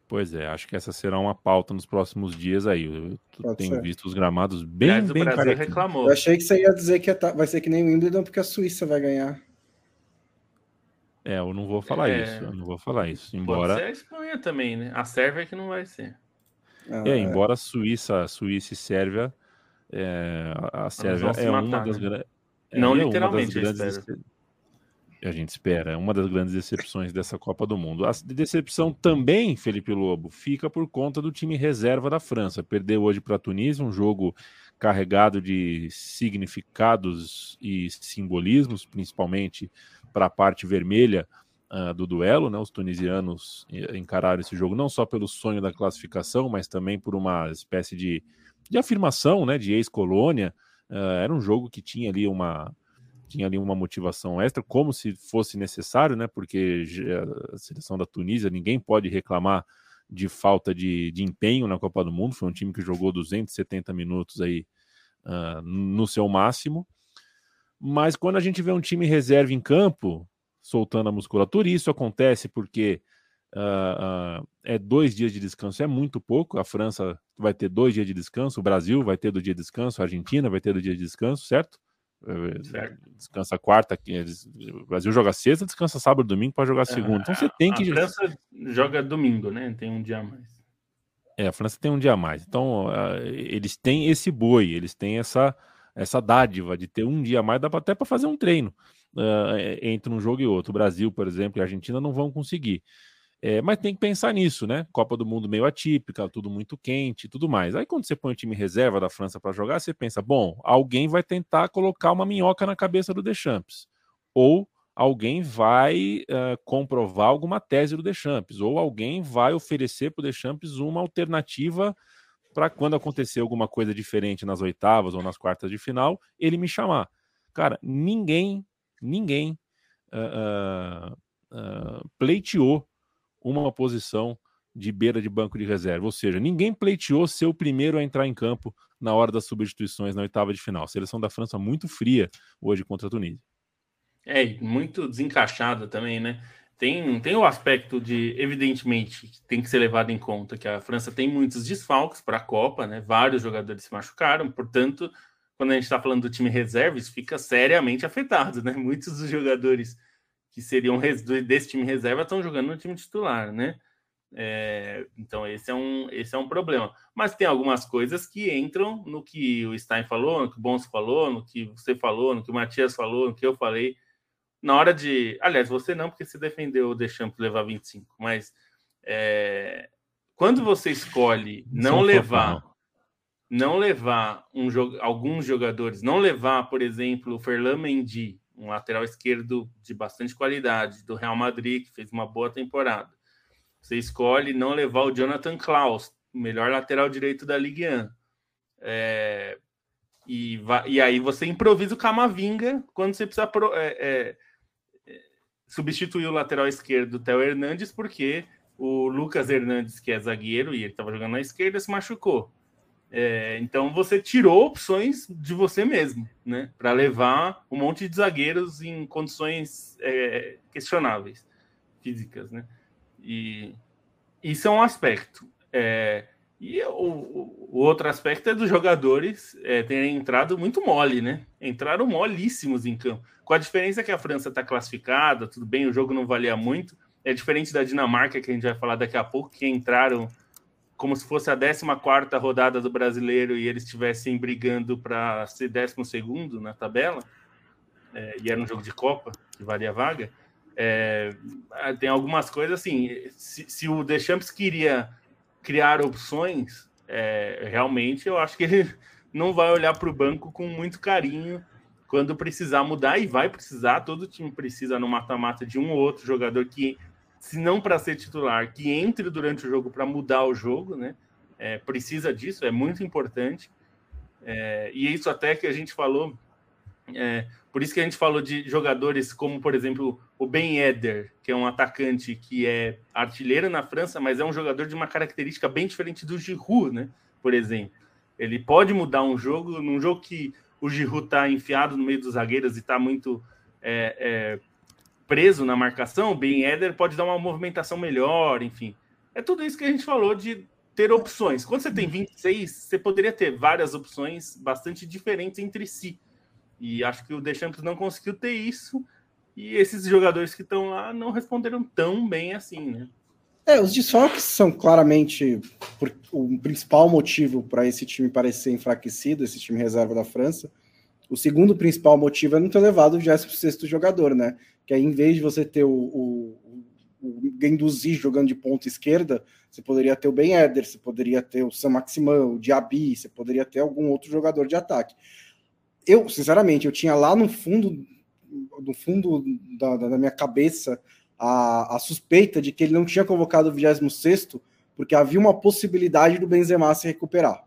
Pois é, acho que essa será uma pauta nos próximos dias aí. Eu tenho ser. visto os gramados bem, Aliás, bem o Brasil reclamou. Eu achei que você ia dizer que vai ser que nem o Wimbledon porque a Suíça vai ganhar. É, eu não vou falar é... isso. Eu não vou falar isso. Embora. Pode ser a Espanha também, né? A Sérvia é que não vai ser. Ah, é, embora a Suíça, Suíça e Sérvia. É, a Sérvia é matar, uma das grandes. É, não é literalmente, grandes... A gente espera, é uma das grandes decepções dessa Copa do Mundo. A decepção também, Felipe Lobo, fica por conta do time reserva da França. Perdeu hoje para a Tunísia, um jogo carregado de significados e simbolismos, principalmente para a parte vermelha uh, do duelo, né? Os tunisianos encararam esse jogo não só pelo sonho da classificação, mas também por uma espécie de, de afirmação, né? De ex-colônia. Uh, era um jogo que tinha ali uma tinha ali uma motivação extra, como se fosse necessário, né? Porque a seleção da Tunísia ninguém pode reclamar de falta de, de empenho na Copa do Mundo. Foi um time que jogou 270 minutos aí uh, no seu máximo. Mas quando a gente vê um time reserva em campo, soltando a musculatura, e isso acontece porque uh, uh, é dois dias de descanso, é muito pouco. A França vai ter dois dias de descanso, o Brasil vai ter do dia de descanso, a Argentina vai ter do dia de descanso, certo? Eh, certo. Descansa quarta, o Brasil joga sexta, descansa sábado, domingo para jogar segunda. Então você tem que. A França joga domingo, né? Tem um dia a mais. É, a França tem um dia a mais. Então, uh, eles têm esse boi, eles têm essa essa dádiva de ter um dia a mais, dá até para fazer um treino uh, entre um jogo e outro. O Brasil, por exemplo, e a Argentina não vão conseguir. É, mas tem que pensar nisso, né? Copa do Mundo meio atípica, tudo muito quente tudo mais. Aí quando você põe o time reserva da França para jogar, você pensa, bom, alguém vai tentar colocar uma minhoca na cabeça do Deschamps. Ou alguém vai uh, comprovar alguma tese do Deschamps. Ou alguém vai oferecer para o Deschamps uma alternativa para quando acontecer alguma coisa diferente nas oitavas ou nas quartas de final, ele me chamar. Cara, ninguém, ninguém uh, uh, pleiteou uma posição de beira de banco de reserva. Ou seja, ninguém pleiteou ser o primeiro a entrar em campo na hora das substituições na oitava de final. Seleção da França muito fria hoje contra a Tunísia. É, muito desencaixada também, né? Tem, tem o aspecto de, evidentemente, tem que ser levado em conta que a França tem muitos desfalques para a Copa, né? Vários jogadores se machucaram, portanto, quando a gente está falando do time reserva, isso fica seriamente afetado, né? Muitos dos jogadores que seriam desse time reserva estão jogando no time titular, né? É, então esse é, um, esse é um problema. Mas tem algumas coisas que entram no que o Stein falou, no que o Bons falou, no que você falou, no que o Matias falou, no que eu falei. Na hora de. Aliás, você não, porque você defendeu o Deschamps levar 25, mas é, quando você escolhe não levar. Não levar um, alguns jogadores, não levar, por exemplo, o Ferland Mendy, um lateral esquerdo de bastante qualidade, do Real Madrid, que fez uma boa temporada. Você escolhe não levar o Jonathan Klaus, o melhor lateral direito da Ligue 1. É, e, e, aí você improvisa o Camavinga quando você precisa pro, é, é, é, substituir o lateral esquerdo do Theo Hernandes, porque o Lucas Hernandes, que é zagueiro e ele estava jogando na esquerda, se machucou. É, então você tirou opções de você mesmo, né? Para levar um monte de zagueiros em condições é, questionáveis físicas, né? E isso é um aspecto. É, e o, o, outro aspecto é dos jogadores é, terem entrado muito mole, né? Entraram molíssimos em campo. Com a diferença que a França está classificada, tudo bem, o jogo não valia muito. É diferente da Dinamarca, que a gente vai falar daqui a pouco, que entraram como se fosse a 14 rodada do brasileiro e eles estivessem brigando para ser 12 na tabela, é, e era um jogo de Copa, que valia vaga. É, tem algumas coisas assim. Se, se, o Deschamps queria criar opções, é, realmente eu acho que ele não vai olhar para o banco com muito carinho quando precisar mudar, e vai precisar. Todo time precisa no mata-mata de um ou outro jogador que se não para ser titular, que entre durante o jogo para mudar o jogo, né? É, precisa disso, é muito importante. É, e isso até que a gente falou, é, por isso que a gente falou de jogadores como, por exemplo, o Ben Eder, que é um atacante que é artilheiro na França, mas é um jogador de uma característica bem diferente do Giroud, né? Por exemplo. Ele pode mudar um jogo, num jogo que o Giroud está enfiado no meio dos zagueiros e está muito é, é, preso na marcação, o Ben Eder pode dar uma movimentação melhor, enfim. É tudo isso que a gente falou de ter opções. Quando você tem 26, você poderia ter várias opções bastante diferentes entre si. E acho que o Deschamps não conseguiu ter isso. E esses jogadores que estão lá não responderam tão bem assim, né? É, os desfalques são claramente o principal motivo para esse time parecer enfraquecido, esse time reserva da França. O segundo principal motivo é não ter levado o 16 jogador, né? que aí, em vez de você ter o, o, o jogando de ponta esquerda, você poderia ter o Ben Eder, você poderia ter o Sam Maximan, o Diaby, você poderia ter algum outro jogador de ataque. Eu, sinceramente, eu tinha lá no fundo, no fundo da, da minha cabeça a, a, suspeita de que ele não tinha convocado o 26 porque havia uma possibilidade do Benzema se recuperar.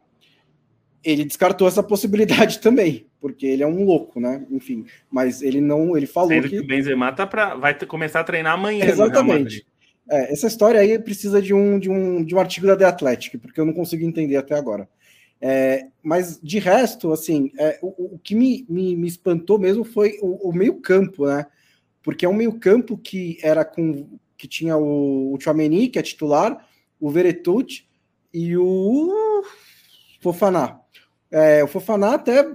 Ele descartou essa possibilidade também porque ele é um louco, né? Enfim, mas ele não, ele falou Sendo que... que o Benzema tá para vai começar a treinar amanhã. Exatamente. É, essa história aí precisa de um, de, um, de um artigo da The Athletic, porque eu não consigo entender até agora. É, mas de resto, assim, é, o, o, que me, me, me, espantou mesmo foi o, o meio-campo, né? Porque é um meio-campo que era com que tinha o, o que é titular, o Veretout e o Fofaná. É, o Fofaná até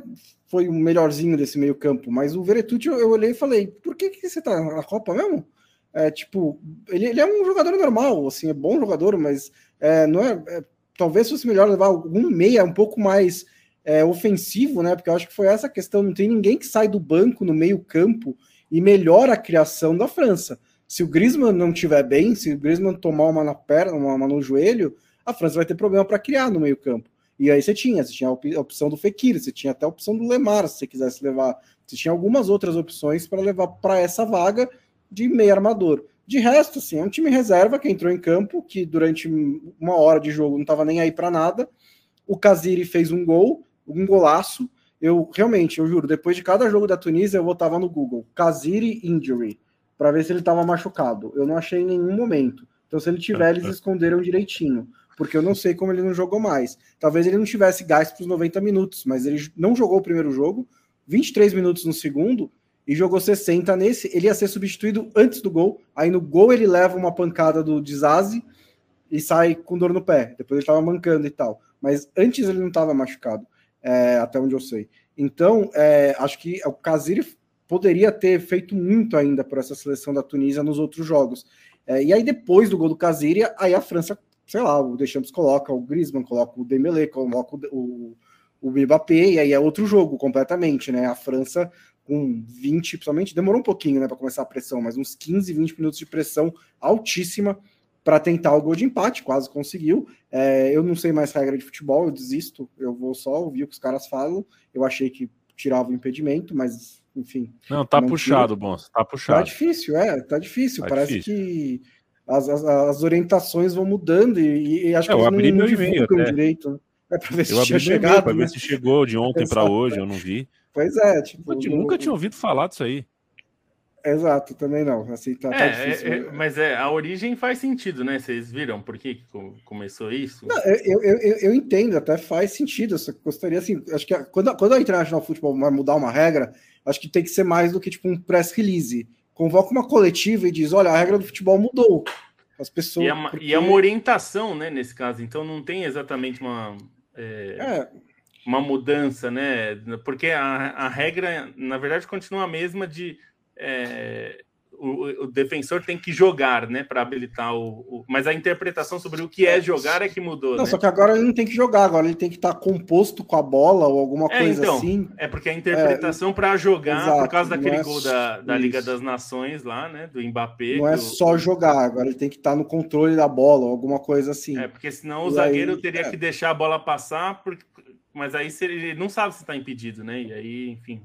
foi o melhorzinho desse meio campo, mas o Veretucci eu, eu olhei e falei, por que, que você tá na Copa mesmo? É, tipo, ele, ele é um jogador normal, assim, é bom jogador, mas é, não é, é, talvez fosse melhor levar algum meia um pouco mais é, ofensivo, né? Porque eu acho que foi essa questão, não tem ninguém que sai do banco no meio campo e melhora a criação da França. Se o Griezmann não tiver bem, se o Griezmann tomar uma na perna, uma, no joelho, a França vai ter problema para criar no meio campo. E aí você tinha, você tinha a opção do Fekir, você tinha até a opção do Lemar, se você quisesse levar. Você tinha algumas outras opções para levar para essa vaga de meio armador. De resto, assim, é um time reserva que entrou em campo, que durante uma hora de jogo não estava nem aí para nada. O Kaziri fez um gol, um golaço. Eu realmente, eu juro, depois de cada jogo da Tunísia, eu botava no Google Kaziri injury para ver se ele estava machucado. Eu não achei em nenhum momento. Então, se ele tiver, eles esconderam direitinho, porque eu não sei como ele não jogou mais. Talvez ele não tivesse gás para os 90 minutos, mas ele não jogou o primeiro jogo, 23 minutos no segundo e jogou 60 nesse. Ele ia ser substituído antes do gol. Aí no gol ele leva uma pancada do Dizazi e sai com dor no pé. Depois ele estava mancando e tal. Mas antes ele não estava machucado é, até onde eu sei. Então, é, acho que o Casiri poderia ter feito muito ainda por essa seleção da Tunísia nos outros jogos. É, e aí, depois do gol do Casiri, aí a França, sei lá, o Deschamps coloca o Griezmann, coloca o Dembélé, coloca o, o, o Mbappé, e aí é outro jogo completamente, né? A França com 20, principalmente, demorou um pouquinho, né, para começar a pressão, mas uns 15, 20 minutos de pressão altíssima para tentar o gol de empate, quase conseguiu. É, eu não sei mais regra de futebol, eu desisto, eu vou só ouvir o que os caras falam. Eu achei que tirava o impedimento, mas enfim. Não, tá não puxado, bom, tá puxado. Tá difícil, é, tá difícil. Tá Parece difícil. que as, as, as, orientações vão mudando e, e acho é, que eles não, não divulgam direito. Né? É para ver eu né? ver se chegou de ontem para hoje, eu não vi. Pois é, tipo. Eu nunca tinha ouvido falar disso aí. Exato, também não. Assim, tá, tá é, tá difícil. É, mas é, a origem faz sentido, né? Vocês viram por que começou isso? Não, eu, eu, eu, eu, entendo, até faz sentido. Eu só gostaria, assim, acho que quando, quando a International Football vai mudar uma regra, acho que tem que ser mais do que tipo um press release. Convoca uma coletiva e diz: olha, a regra do futebol mudou. As pessoas. E é, uma, porque... e é uma orientação, né, nesse caso. Então não tem exatamente uma. É... uma mudança, né? Porque a, a regra, na verdade, continua a mesma de é, o, o, defensor tem que jogar, né, para habilitar o, o, Mas a interpretação sobre o que é jogar é que mudou. Não, né? só que agora ele não tem que jogar, agora ele tem que estar tá composto com a bola ou alguma é, coisa então, assim. É porque a interpretação é, para jogar, exato, por causa daquele é gol da, da Liga das Nações lá, né, do Mbappé. Não é só jogar, agora ele tem que estar tá no controle da bola ou alguma coisa assim. É, porque senão o e zagueiro aí, teria é. que deixar a bola passar, porque... mas aí ele não sabe se está impedido, né? E aí, enfim.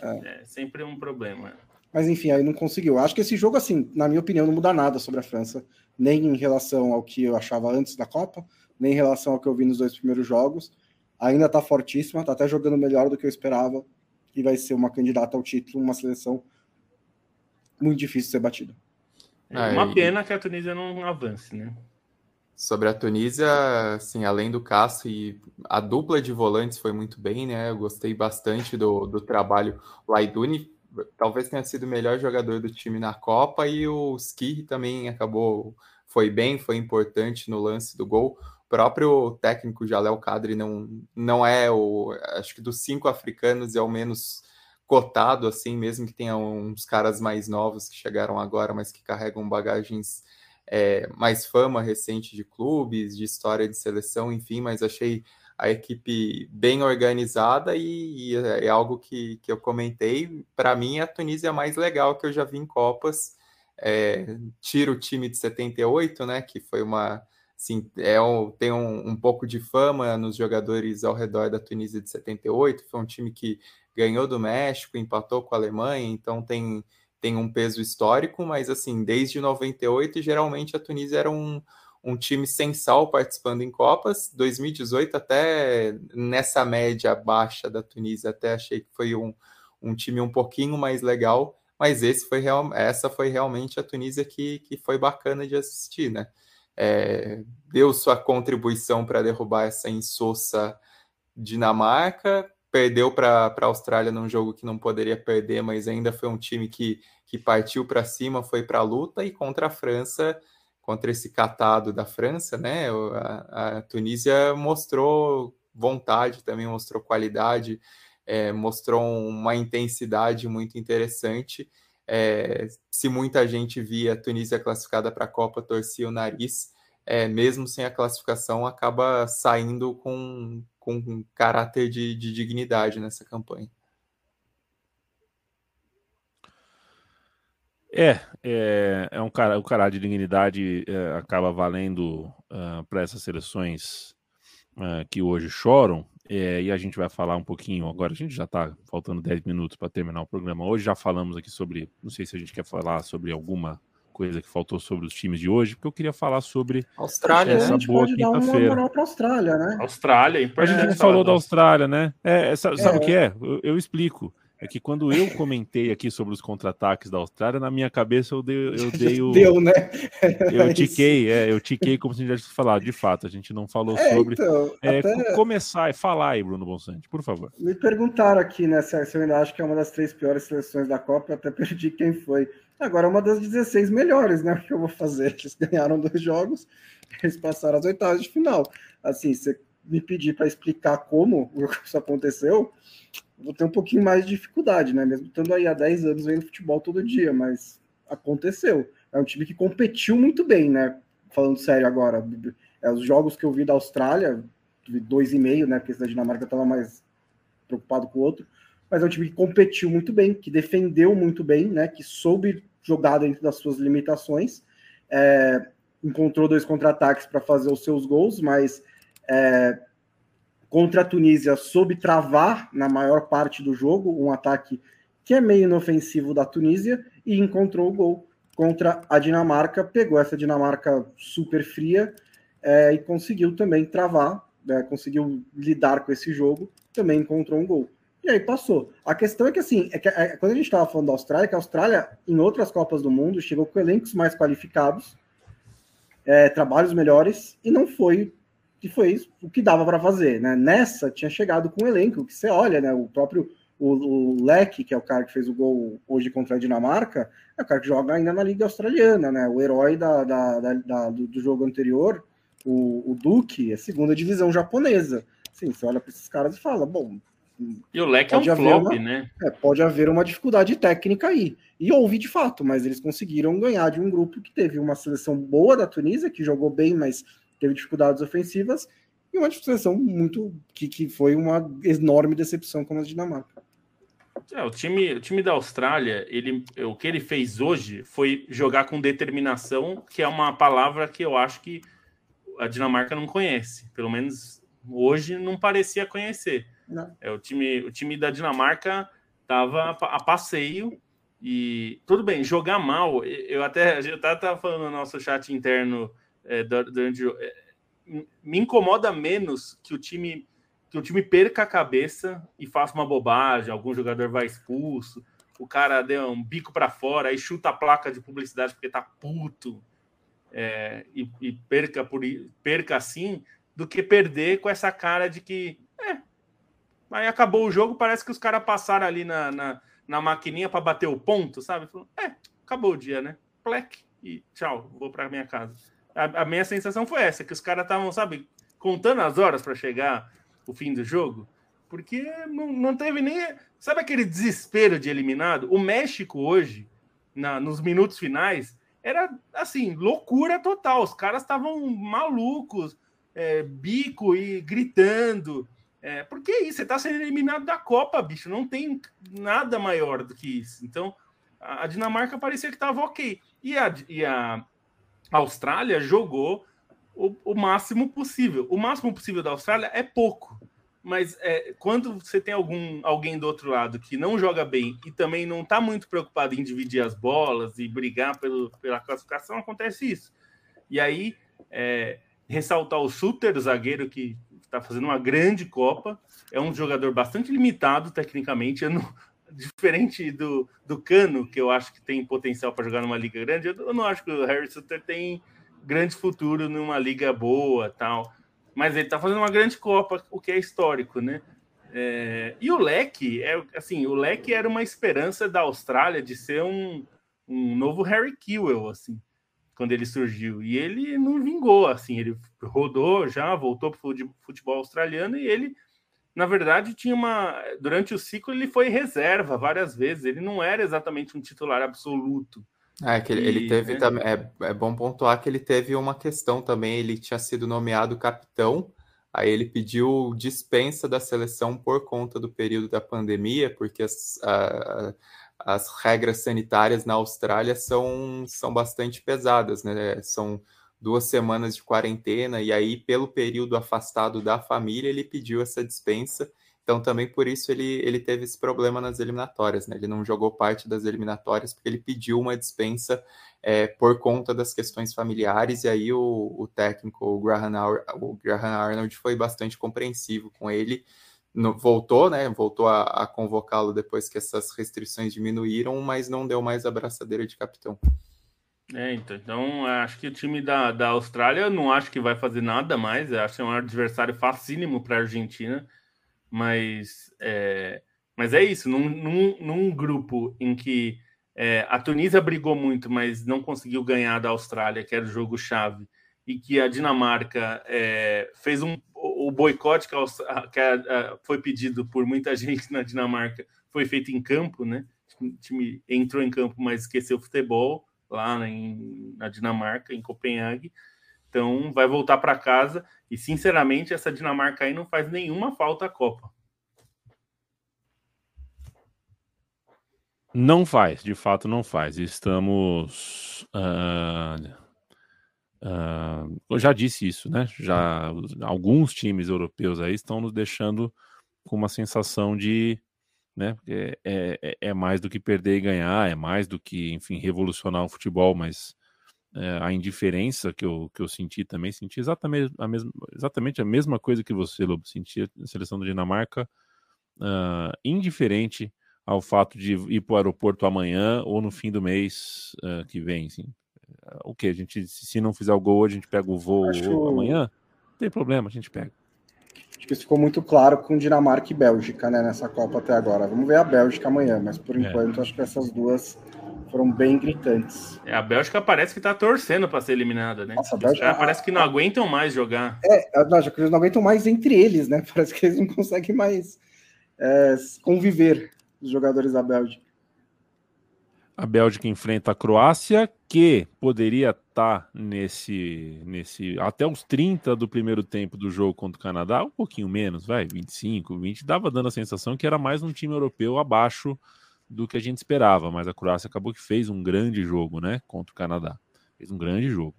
É. é sempre um problema. Mas enfim, aí não conseguiu. Acho que esse jogo, assim, na minha opinião, não muda nada sobre a França, nem em relação ao que eu achava antes da Copa, nem em relação ao que eu vi nos dois primeiros jogos. Ainda tá fortíssima, tá até jogando melhor do que eu esperava, e vai ser uma candidata ao título, uma seleção muito difícil de ser batida. É uma pena que a Tunísia não avance, né? Sobre a Tunísia, assim, além do Cássio e a dupla de volantes foi muito bem, né? Eu gostei bastante do, do trabalho. O Aiduni talvez tenha sido o melhor jogador do time na Copa e o Ski também acabou, foi bem, foi importante no lance do gol. O próprio técnico Jalel Kadri não, não é o, acho que dos cinco africanos é o menos cotado, assim, mesmo que tenha uns caras mais novos que chegaram agora, mas que carregam bagagens é, mais fama recente de clubes, de história de seleção, enfim, mas achei a equipe bem organizada e, e é algo que, que eu comentei. Para mim, a Tunísia é a mais legal que eu já vi em Copas. É, tira o time de 78, né? Que foi uma. Assim, é um, tem um, um pouco de fama nos jogadores ao redor da Tunísia de 78. Foi um time que ganhou do México, empatou com a Alemanha, então tem tem um peso histórico, mas assim, desde 98, geralmente a Tunísia era um, um time sem sal participando em Copas. 2018, até nessa média baixa da Tunísia, até achei que foi um, um time um pouquinho mais legal, mas esse foi real, essa foi realmente a Tunísia que, que foi bacana de assistir, né? É, deu sua contribuição para derrubar essa insossa Dinamarca, perdeu para a Austrália num jogo que não poderia perder, mas ainda foi um time que, que partiu para cima, foi para a luta, e contra a França, contra esse catado da França, né? A, a Tunísia mostrou vontade também, mostrou qualidade, é, mostrou uma intensidade muito interessante. É, se muita gente via a Tunísia classificada para a Copa, torcia o nariz, é, mesmo sem a classificação, acaba saindo com, com um caráter de, de dignidade nessa campanha. É, é, é um cara, o cara de dignidade é, acaba valendo uh, ah, para essas seleções uh, que hoje choram. É, e a gente vai falar um pouquinho agora. A gente já está faltando 10 minutos para terminar o programa. Hoje já falamos aqui sobre. Não sei se a gente quer falar sobre alguma coisa que faltou sobre os times de hoje, porque eu queria falar sobre Austrália, essa né? boa quinta-feira. para Austrália, né? Austrália, a gente não falou da Austrália, né? É, sabe, sabe o que é? Eu, eu explico é que quando eu comentei aqui sobre os contra-ataques da Austrália, na minha cabeça eu dei, eu dei o. Deu, né? Eu tiquei, é, eu tiquei como se a gente tivesse falado. De fato, a gente não falou é, sobre. Então, é, até... Começar, falar aí, Bruno Bonsante, por favor. Me perguntaram aqui, né, se eu ainda acho que é uma das três piores seleções da Copa, eu até perdi quem foi. Agora é uma das 16 melhores, né? O que eu vou fazer? Eles ganharam dois jogos, eles passaram as oitavas de final. Assim, você me pedir para explicar como isso aconteceu, vou ter um pouquinho mais de dificuldade, né? Mesmo estando aí há 10 anos vendo futebol todo dia, mas aconteceu. É um time que competiu muito bem, né? Falando sério agora, é, os jogos que eu vi da Austrália, vi dois e meio, né? Porque esse da Dinamarca estava mais preocupado com o outro, mas é um time que competiu muito bem, que defendeu muito bem, né? Que soube jogar dentro das suas limitações, é, encontrou dois contra-ataques para fazer os seus gols, mas é, contra a Tunísia soube travar na maior parte do jogo um ataque que é meio inofensivo da Tunísia e encontrou o gol contra a Dinamarca, pegou essa Dinamarca super fria é, e conseguiu também travar, né, conseguiu lidar com esse jogo, também encontrou um gol. E aí passou. A questão é que assim, é que, é, quando a gente estava falando da Austrália, que a Austrália, em outras Copas do Mundo, chegou com elencos mais qualificados, é, trabalhos melhores, e não foi que foi o que dava para fazer, né? Nessa tinha chegado com um elenco que você olha, né? O próprio o, o Leque, que é o cara que fez o gol hoje contra a Dinamarca, é o cara que joga ainda na Liga Australiana, né? O herói da, da, da, da do, do, jogo anterior, o, o Duque, é segunda divisão japonesa. Sim, você olha para esses caras e fala, bom. E o Leque é um flop, uma, né? É, pode haver uma dificuldade técnica aí. E houve de fato, mas eles conseguiram ganhar de um grupo que teve uma seleção boa da Tunísia, que jogou bem, mas teve dificuldades ofensivas, e uma seleção muito que, que foi uma enorme decepção como a Dinamarca. É, o, time, o time da Austrália, ele, o que ele fez hoje foi jogar com determinação, que é uma palavra que eu acho que a Dinamarca não conhece. Pelo menos hoje não parecia conhecer. É, o, time, o time da Dinamarca estava a passeio e tudo bem, jogar mal. Eu até eu estava falando no nosso chat interno é, durante é, me incomoda menos que o time que o time perca a cabeça e faça uma bobagem, algum jogador vai expulso, o cara deu um bico para fora e chuta a placa de publicidade porque tá puto é, e, e, perca por perca assim, do que perder com essa cara de que é, aí acabou o jogo, parece que os caras passaram ali na, na, na maquininha para bater o ponto, sabe? é, acabou o dia, né? Plec e tchau, vou para minha casa a, a minha sensação foi essa, que os caras estavam, sabe, contando as horas para chegar o fim do jogo, porque não, não teve nem. Sabe aquele desespero de eliminado? O México hoje, na, nos minutos finais, era assim, loucura total. Os caras estavam malucos, é, bico e gritando. É, porque é isso, você está sendo eliminado da Copa, bicho. Não tem nada maior do que isso. Então, a, Dinamarca parecia que estava ok. E a, e a Austrália jogou o, o, máximo possível. O máximo possível da Austrália é pouco, mas é, quando você tem algum alguém do outro lado que não joga bem e também não está muito preocupado em dividir as bolas e brigar pelo, pela classificação, acontece isso. E aí, é, ressaltar o Suter, o zagueiro que está fazendo uma grande Copa, é um jogador bastante limitado tecnicamente. Eu não, diferente do, do Cano, que eu acho que tem potencial para jogar numa liga grande, eu não acho que o Harry Sutter tem grande futuro numa liga boa tal. Mas ele está fazendo uma grande Copa, o que é histórico, né? É, e o Leque, é, assim, o Leque era uma esperança da Austrália de ser um, um novo Harry Kewell, assim, quando ele surgiu. E ele não vingou, assim, ele rodou já, voltou para o futebol australiano e ele na verdade, tinha uma. Durante o ciclo, ele foi reserva várias vezes. Ele não era exatamente um titular absoluto. É, que ele, e, ele teve né? também. É, é bom pontuar que ele teve uma questão também. Ele tinha sido nomeado capitão, aí ele pediu dispensa da seleção por conta do período da pandemia, porque as, a, as regras sanitárias na Austrália são, são bastante pesadas, né? São duas semanas de quarentena, e aí, pelo período afastado da família, ele pediu essa dispensa. Então, também por isso ele, ele teve esse problema nas eliminatórias, né? Ele não jogou parte das eliminatórias porque ele pediu uma dispensa é, por conta das questões familiares, e aí o, o técnico, o Graham, o Graham Arnold, foi bastante compreensivo com ele. No, voltou, né? Voltou a, a convocá-lo depois que essas restrições diminuíram, mas não deu mais a braçadeira de capitão. É, então, então acho que o time da, da Austrália não acho que vai fazer nada mais. Acho que é um adversário facílimo para a Argentina, mas é, mas é isso. Num, num, num grupo em que é, a Tunísia brigou muito, mas não conseguiu ganhar da Austrália, que era o jogo chave, e que a Dinamarca é, fez um o boicote que, a, que a, foi pedido por muita gente na Dinamarca foi feito em campo, né? O time entrou em campo, mas esqueceu o futebol lá em, na Dinamarca, em Copenhague. Então vai voltar para casa e sinceramente essa Dinamarca aí não faz nenhuma falta à Copa. Não faz, de fato não faz. Estamos. Uh, uh, eu já disse isso, né? Já alguns times europeus aí estão nos deixando com uma sensação de né? É, é, é, mais do que perder e ganhar, é mais do que, enfim, revolucionar o futebol, mas é, a indiferença que eu, que eu senti também, senti exatamente a mesma, exatamente a mesma coisa que você, Lobo, sentia na seleção da Dinamarca, uh, indiferente ao fato de ir para o aeroporto amanhã ou no fim do mês uh, que vem, assim. O que? A gente, se não fizer o gol, a gente pega o voo Acho... amanhã? Não tem problema, a gente pega. Acho que isso ficou muito claro com Dinamarca e Bélgica, né, nessa Copa até agora. Vamos ver a Bélgica amanhã, mas por é. enquanto acho que essas duas foram bem gritantes. É, a Bélgica parece que tá torcendo para ser eliminada, né? Nossa, a Bélgica, parece que não aguentam mais jogar. É, não, eles não aguentam mais entre eles, né? Parece que eles não conseguem mais é, conviver, os jogadores da Bélgica. A Bélgica enfrenta a Croácia, que poderia estar tá nesse, nesse. até os 30 do primeiro tempo do jogo contra o Canadá, um pouquinho menos, vai, 25, 20, dava dando a sensação que era mais um time europeu abaixo do que a gente esperava, mas a Croácia acabou que fez um grande jogo, né, contra o Canadá. Fez um grande jogo.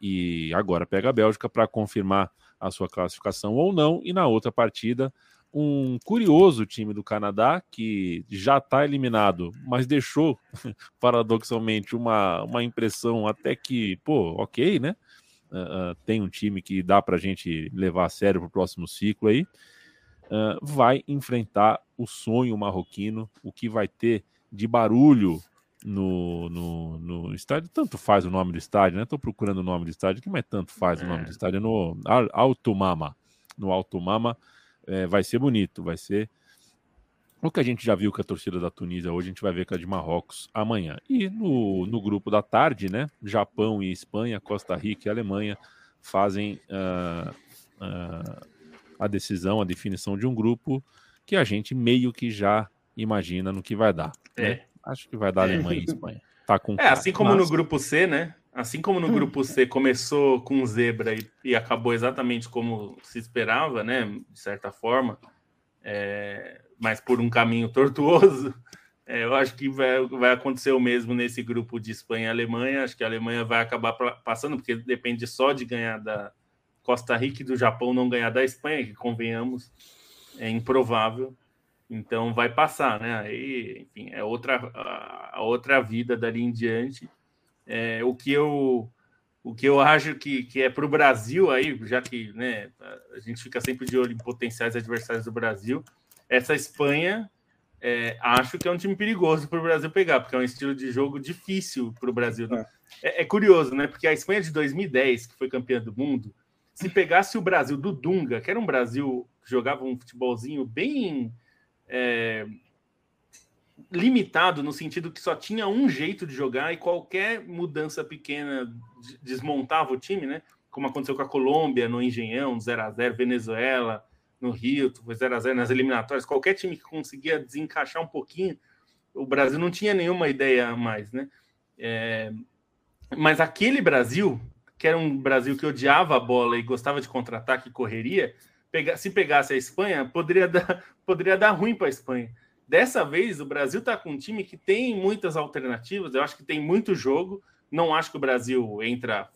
E agora pega a Bélgica para confirmar a sua classificação ou não, e na outra partida um curioso time do Canadá que já está eliminado, mas deixou, paradoxalmente, uma, uma impressão até que, pô, ok, né? Uh, uh, tem um time que dá para a gente levar a sério para o próximo ciclo aí. Uh, vai enfrentar o sonho marroquino, o que vai ter de barulho no, no, no, estádio. Tanto faz o nome do estádio, né? Estou procurando o nome do estádio aqui, mas tanto faz é. o nome do é. estádio. É no Alto Mama. No Alto Mama é, vai ser bonito, vai ser o que a gente já viu com a torcida da Tunísia hoje, a gente vai ver com a de Marrocos amanhã. E no, no grupo da tarde, né? Japão e Espanha, Costa Rica e Alemanha fazem uh, uh, a decisão, a definição de um grupo que a gente meio que já imagina no que vai dar. É. Né? Acho que vai dar Alemanha e Espanha. Tá com é, assim como no grupo C, né? Assim como no grupo C começou com zebra e, e, acabou exatamente como se esperava, né? De certa forma, é, mas por um caminho tortuoso, é, eu acho que vai, vai acontecer o mesmo nesse grupo de Espanha e Alemanha. Acho que a Alemanha vai acabar passando, porque depende só de ganhar da Costa Rica e do Japão não ganhar da Espanha, que convenhamos, é improvável. Então vai passar, né? Aí, enfim, é outra, a outra vida dali em diante. É, o que eu o que eu acho que, que é para o Brasil aí, já que né, a gente fica sempre de olho em potenciais adversários do Brasil, essa Espanha é, acho que é um time perigoso para o Brasil pegar, porque é um estilo de jogo difícil para o Brasil. É. é. É, curioso, né? Porque a Espanha de 2010, que foi campeã do mundo, se pegasse o Brasil do Dunga, que era um Brasil que jogava um futebolzinho bem é, limitado no sentido que só tinha um jeito de jogar e qualquer mudança pequena desmontava o time, né? Como aconteceu com a Colômbia no Engenhão, 0 a 0 Venezuela no Rio, foi 0 a 0 nas eliminatórias. Qualquer time que conseguia desencaixar um pouquinho, o Brasil não tinha nenhuma ideia a mais, né? É... Mas aquele Brasil, que era um Brasil que odiava a bola e gostava de contra-ataque e correria, se pegasse a Espanha, poderia dar, poderia dar ruim para a Espanha Dessa vez, o Brasil está com um time que tem muitas alternativas, eu acho que tem muito jogo. Não acho que o Brasil entra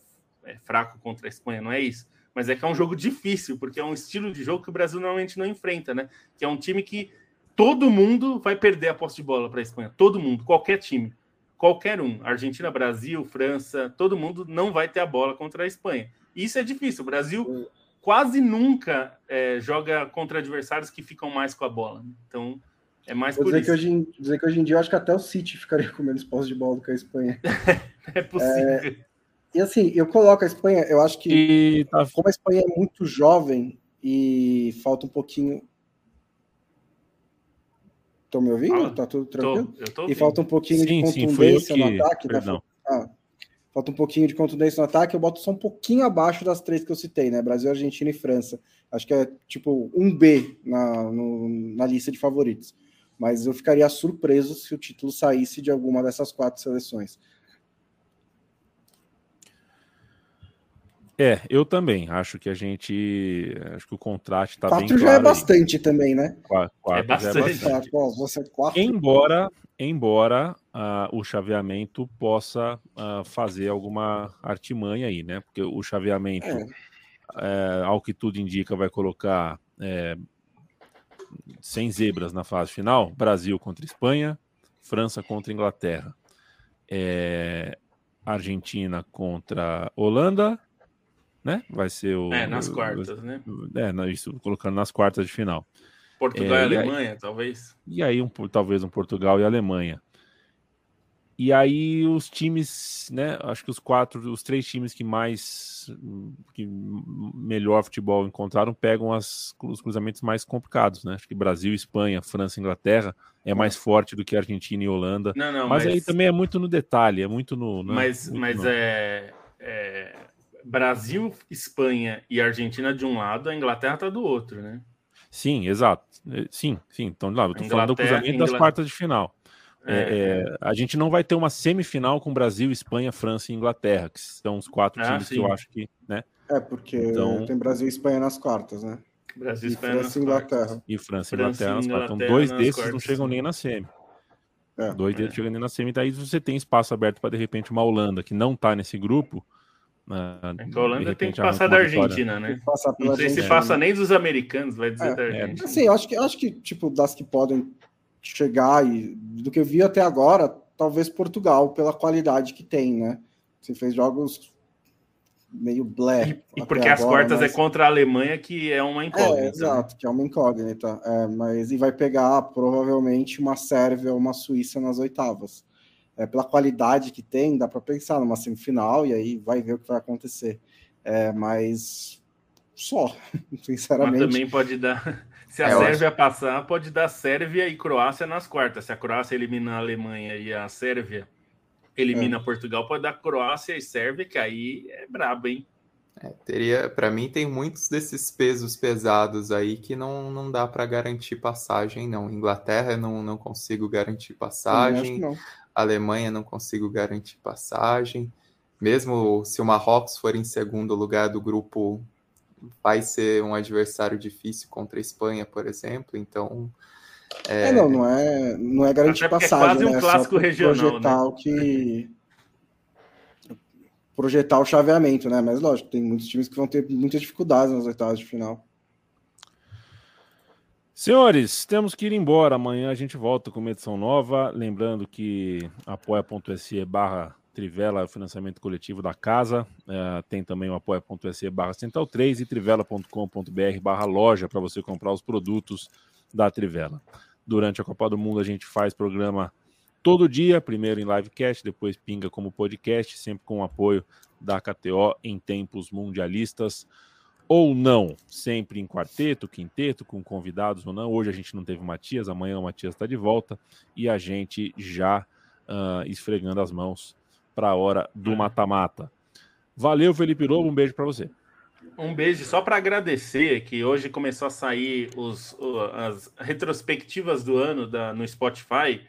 é, fraco contra a Espanha, não é isso. Mas é que é um jogo difícil, porque é um estilo de jogo que o Brasil normalmente não enfrenta, né? Que é um time que todo mundo vai perder a posse de bola para a Espanha. Todo mundo, qualquer time. Qualquer um. Argentina, Brasil, França, todo mundo não vai ter a bola contra a Espanha. Isso é difícil. O Brasil quase nunca é, joga contra adversários que ficam mais com a bola. Então, é mais Vou por dizer isso. Que hoje, dizer que hoje em dia eu acho que até o City ficaria com menos posse de bola do que a Espanha. é possível. É, e assim, eu coloco a Espanha, eu acho que e, tá... como a Espanha é muito jovem e falta um pouquinho. Estão me ouvindo? Tá tudo tranquilo? Tô, e falta um pouquinho sim, de contundência sim, no ataque. Tá? Ah, falta um pouquinho de contundência no ataque. Eu boto só um pouquinho abaixo das três que eu citei, né? Brasil, Argentina e França. Acho que é tipo um B na, no, na lista de favoritos. Mas eu ficaria surpreso se o título saísse de alguma dessas quatro seleções. É, eu também. Acho que a gente. Acho que o contrato está bem. Quatro já é bastante aí. também, né? Quatro, quatro é bastante. Já é bastante. Você é quatro. Embora, embora uh, o chaveamento possa uh, fazer alguma artimanha aí, né? Porque o chaveamento, é. É, ao que tudo indica, vai colocar é, sem zebras na fase final: Brasil contra Espanha, França contra Inglaterra, é, Argentina contra Holanda né? Vai ser o. É, nas quartas, né? É, isso, colocando nas quartas de final. Portugal é, e Alemanha, aí, talvez. E aí, um, talvez um Portugal e Alemanha. E aí os times, né? Acho que os quatro, os três times que mais que melhor futebol encontraram pegam as, os cruzamentos mais complicados, né? Acho que Brasil, Espanha, França, Inglaterra é mais forte do que Argentina e Holanda. Não, não, mas, mas aí também é muito no detalhe, é muito no. Né? Mas, muito mas no... É, é Brasil, Espanha e Argentina de um lado, a Inglaterra está do outro, né? Sim, exato. É, sim, sim. Então, lá, eu tô falando do cruzamento Inglaterra... das quartas de final. É, é, é, a gente não vai ter uma semifinal com Brasil, Espanha, França e Inglaterra, que são os quatro ah, times sim. que eu acho que, né? É, porque então... tem Brasil e Espanha nas quartas, né? Brasil, e Espanha França e Inglaterra. E França e Inglaterra nas quartas. Então, dois desses quartas, não chegam sim. nem na semi. É, dois é. desses chegam nem na semi, daí você tem espaço aberto para de repente uma Holanda que não está nesse grupo Uh, é que a Holanda tem que passar da Argentina, né? Não sei se passa nem dos americanos, vai dizer é, da é, Argentina. Assim, eu acho que, acho que, tipo, das que podem chegar e do que eu vi até agora, talvez Portugal, pela qualidade que tem, né? Você fez jogos meio blé. E, porque as quartas mas... é contra a Alemanha, que é uma incógnita. É, exato, que é uma incógnita. É, mas e vai pegar provavelmente uma Sérvia ou uma Suíça nas oitavas é, pela qualidade que tem, dá para pensar numa semifinal e aí vai ver o que vai acontecer. É, mas só, sinceramente. Mas também pode dar. Se a é, Sérvia acho... passar, pode dar Sérvia e Croácia nas quartas. Se a Croácia elimina a Alemanha e a Sérvia elimina é. Portugal, pode dar Croácia e Sérvia, que aí é brabo, hein? É, teria, para mim, tem muitos desses pesos pesados aí que não, não dá para garantir passagem, não. Inglaterra não, não consigo garantir passagem. Não. Alemanha não consigo garantir passagem. Mesmo se o Marrocos for em segundo lugar do grupo, vai ser um adversário difícil contra a Espanha, por exemplo. Então. É, é não, não é, não é garantir passagem. É quase um né? clássico regional. Projetar né? o que. Projetar o chaveamento, né? Mas lógico, tem muitos times que vão ter muitas dificuldades nas oitavas de final. Senhores, temos que ir embora. Amanhã a gente volta com uma edição nova. Lembrando que apoia.se barra Trivela financiamento coletivo da casa. É, tem também o apoia.se barra Central 3 e trivela.com.br barra loja para você comprar os produtos da Trivela. Durante a Copa do Mundo a gente faz programa todo dia, primeiro em livecast, depois pinga como podcast, sempre com o apoio da KTO em tempos mundialistas ou não, sempre em quarteto, quinteto, com convidados ou não. Hoje a gente não teve o Matias, amanhã o Matias está de volta e a gente já uh, esfregando as mãos para a hora do é. mata-mata. Valeu, Felipe Lobo, um beijo para você. Um beijo só para agradecer que hoje começou a sair os, as retrospectivas do ano da, no Spotify,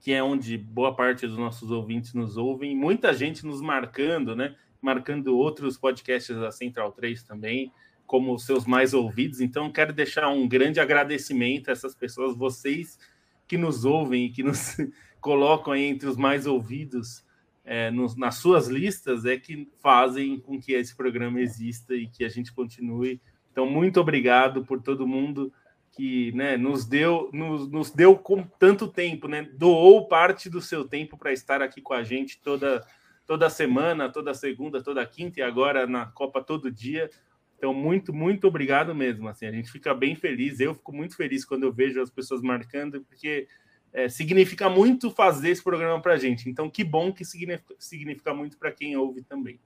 que é onde boa parte dos nossos ouvintes nos ouvem, muita gente nos marcando, né? Marcando outros podcasts da Central 3 também como seus mais ouvidos. Então, quero deixar um grande agradecimento a essas pessoas. Vocês que nos ouvem e que nos colocam aí entre os mais ouvidos é, nas suas listas é que fazem com que esse programa exista e que a gente continue. Então, muito obrigado por todo mundo que né, nos deu nos, nos deu com tanto tempo, né? Doou parte do seu tempo para estar aqui com a gente toda toda semana, toda segunda, toda quinta e agora na Copa todo dia. Então, muito, muito obrigado mesmo. Assim, a gente fica bem feliz. Eu fico muito feliz quando eu vejo as pessoas marcando, porque é, significa muito fazer esse programa para a gente. Então, que bom que significa, significa muito para quem ouve também.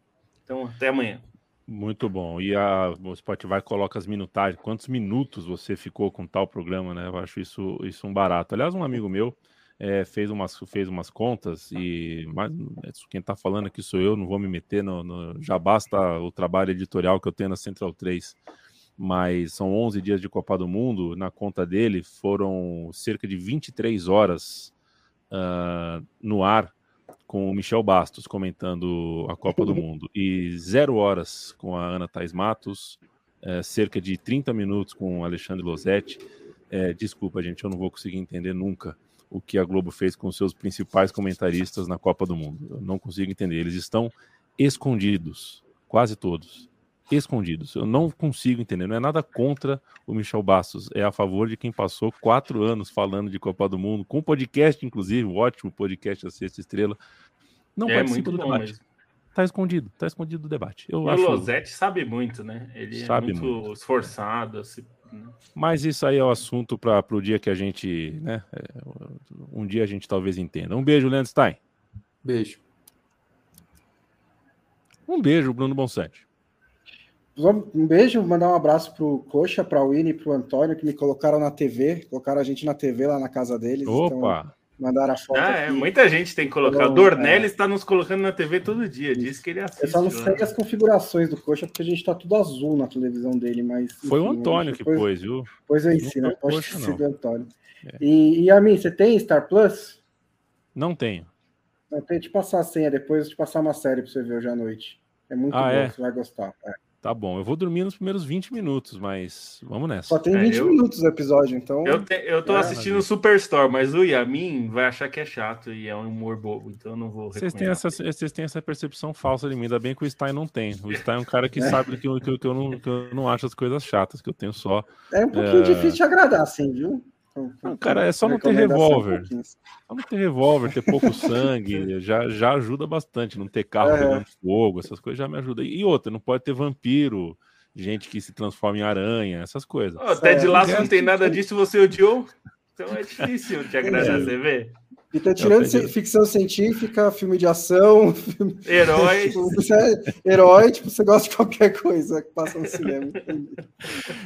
Então, até amanhã. Muito bom. E a, o Spotify coloca as minutagens, quantos minutos você ficou com tal programa, né? Eu acho isso, isso um barato. Aliás, um amigo meu é, fez, umas, fez umas contas e mas, quem está falando aqui sou eu, não vou me meter no, no, Já basta o trabalho editorial que eu tenho na Central 3 mas são 11 dias de Copa do Mundo. Na conta dele foram cerca de 23 horas uh, no ar com o Michel Bastos comentando a Copa do Mundo e zero horas com a Ana Thais Matos, uh, cerca de 30 minutos com o Alexandre Losetti. Uh, desculpa, gente, eu não vou conseguir entender nunca o que a Globo fez com seus principais comentaristas na Copa do Mundo. Eu não consigo entender. Eles estão escondidos, quase todos escondidos. Eu não consigo entender. Não é nada contra o Michel Bastos. É a favor de quem passou quatro anos falando de Copa do Mundo, com podcast, inclusive, o ótimo podcast da Sexta Estrela. Não é participa do debate. Mesmo. Tá escondido, tá escondido do debate. Eu o acho... Losetti sabe muito, né? Ele é sabe é muito, muito. esforçado. Assim, né? Mas isso aí é o assunto para o dia que a gente, né? É, um dia a gente talvez entenda. Um beijo, Leandro Stein. Beijo. Um beijo, Bruno Bonsante. Um beijo, mandar um abraço pro Coxa, pra Winnie e pro Antônio, que me colocaram na TV, colocaram a gente na TV lá na casa deles. Então Opa! Então, mandaram a foto. Ah, é, muita gente tem que colocar. Então, o Dornelli é... está nos colocando na TV todo dia, disse que ele assiste. Eu só não sei as configurações do Coxa, porque a gente tá tudo azul na televisão dele, mas. Enfim, Foi o Antônio que pôs, viu? Pois eu ensino, pode Coxa, ser do Antônio. É. E, e a mim, você tem Star Plus? Não tenho. Eu tenho que te passar a senha depois, te passar uma série pra você ver hoje à noite. É muito ah, bom, é? você vai gostar. É. Tá bom, eu vou dormir nos primeiros 20 minutos, mas vamos nessa. Só tem 20 é, eu, minutos o episódio, então. Eu, te, eu tô é, assistindo o Superstore, mas o Yamin vai achar que é chato e é um humor bobo, então eu não vou. Vocês têm, essa, vocês têm essa percepção falsa de mim, ainda bem que o Stein não tem. O Stein é um cara que é. sabe que eu, que, eu, que, eu não, que eu não acho as coisas chatas, que eu tenho só. É um pouquinho é, difícil de agradar, assim, viu? Não, cara, é só não ter revólver. Só não ter revólver, ter pouco sangue, já, já ajuda bastante. Não ter carro é. pegando fogo, essas coisas já me ajudam. E outra, não pode ter vampiro, gente que se transforma em aranha, essas coisas. Até de lá não tem nada disso, você odiou? Então é difícil te agradar, é. você vê? E tá tirando é ficção científica, filme de ação, filme... herói. é herói, tipo, você gosta de qualquer coisa que passa no cinema.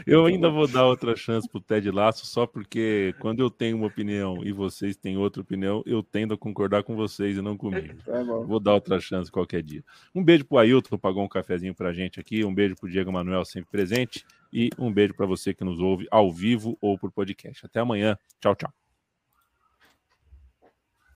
Eu ainda vou dar outra chance pro Ted Laço, só porque quando eu tenho uma opinião e vocês têm outra opinião, eu tendo a concordar com vocês e não comigo. Tá vou dar outra chance qualquer dia. Um beijo pro Ailton, pagou um cafezinho pra gente aqui. Um beijo pro Diego Manuel, sempre presente. E um beijo para você que nos ouve ao vivo ou por podcast. Até amanhã. Tchau, tchau.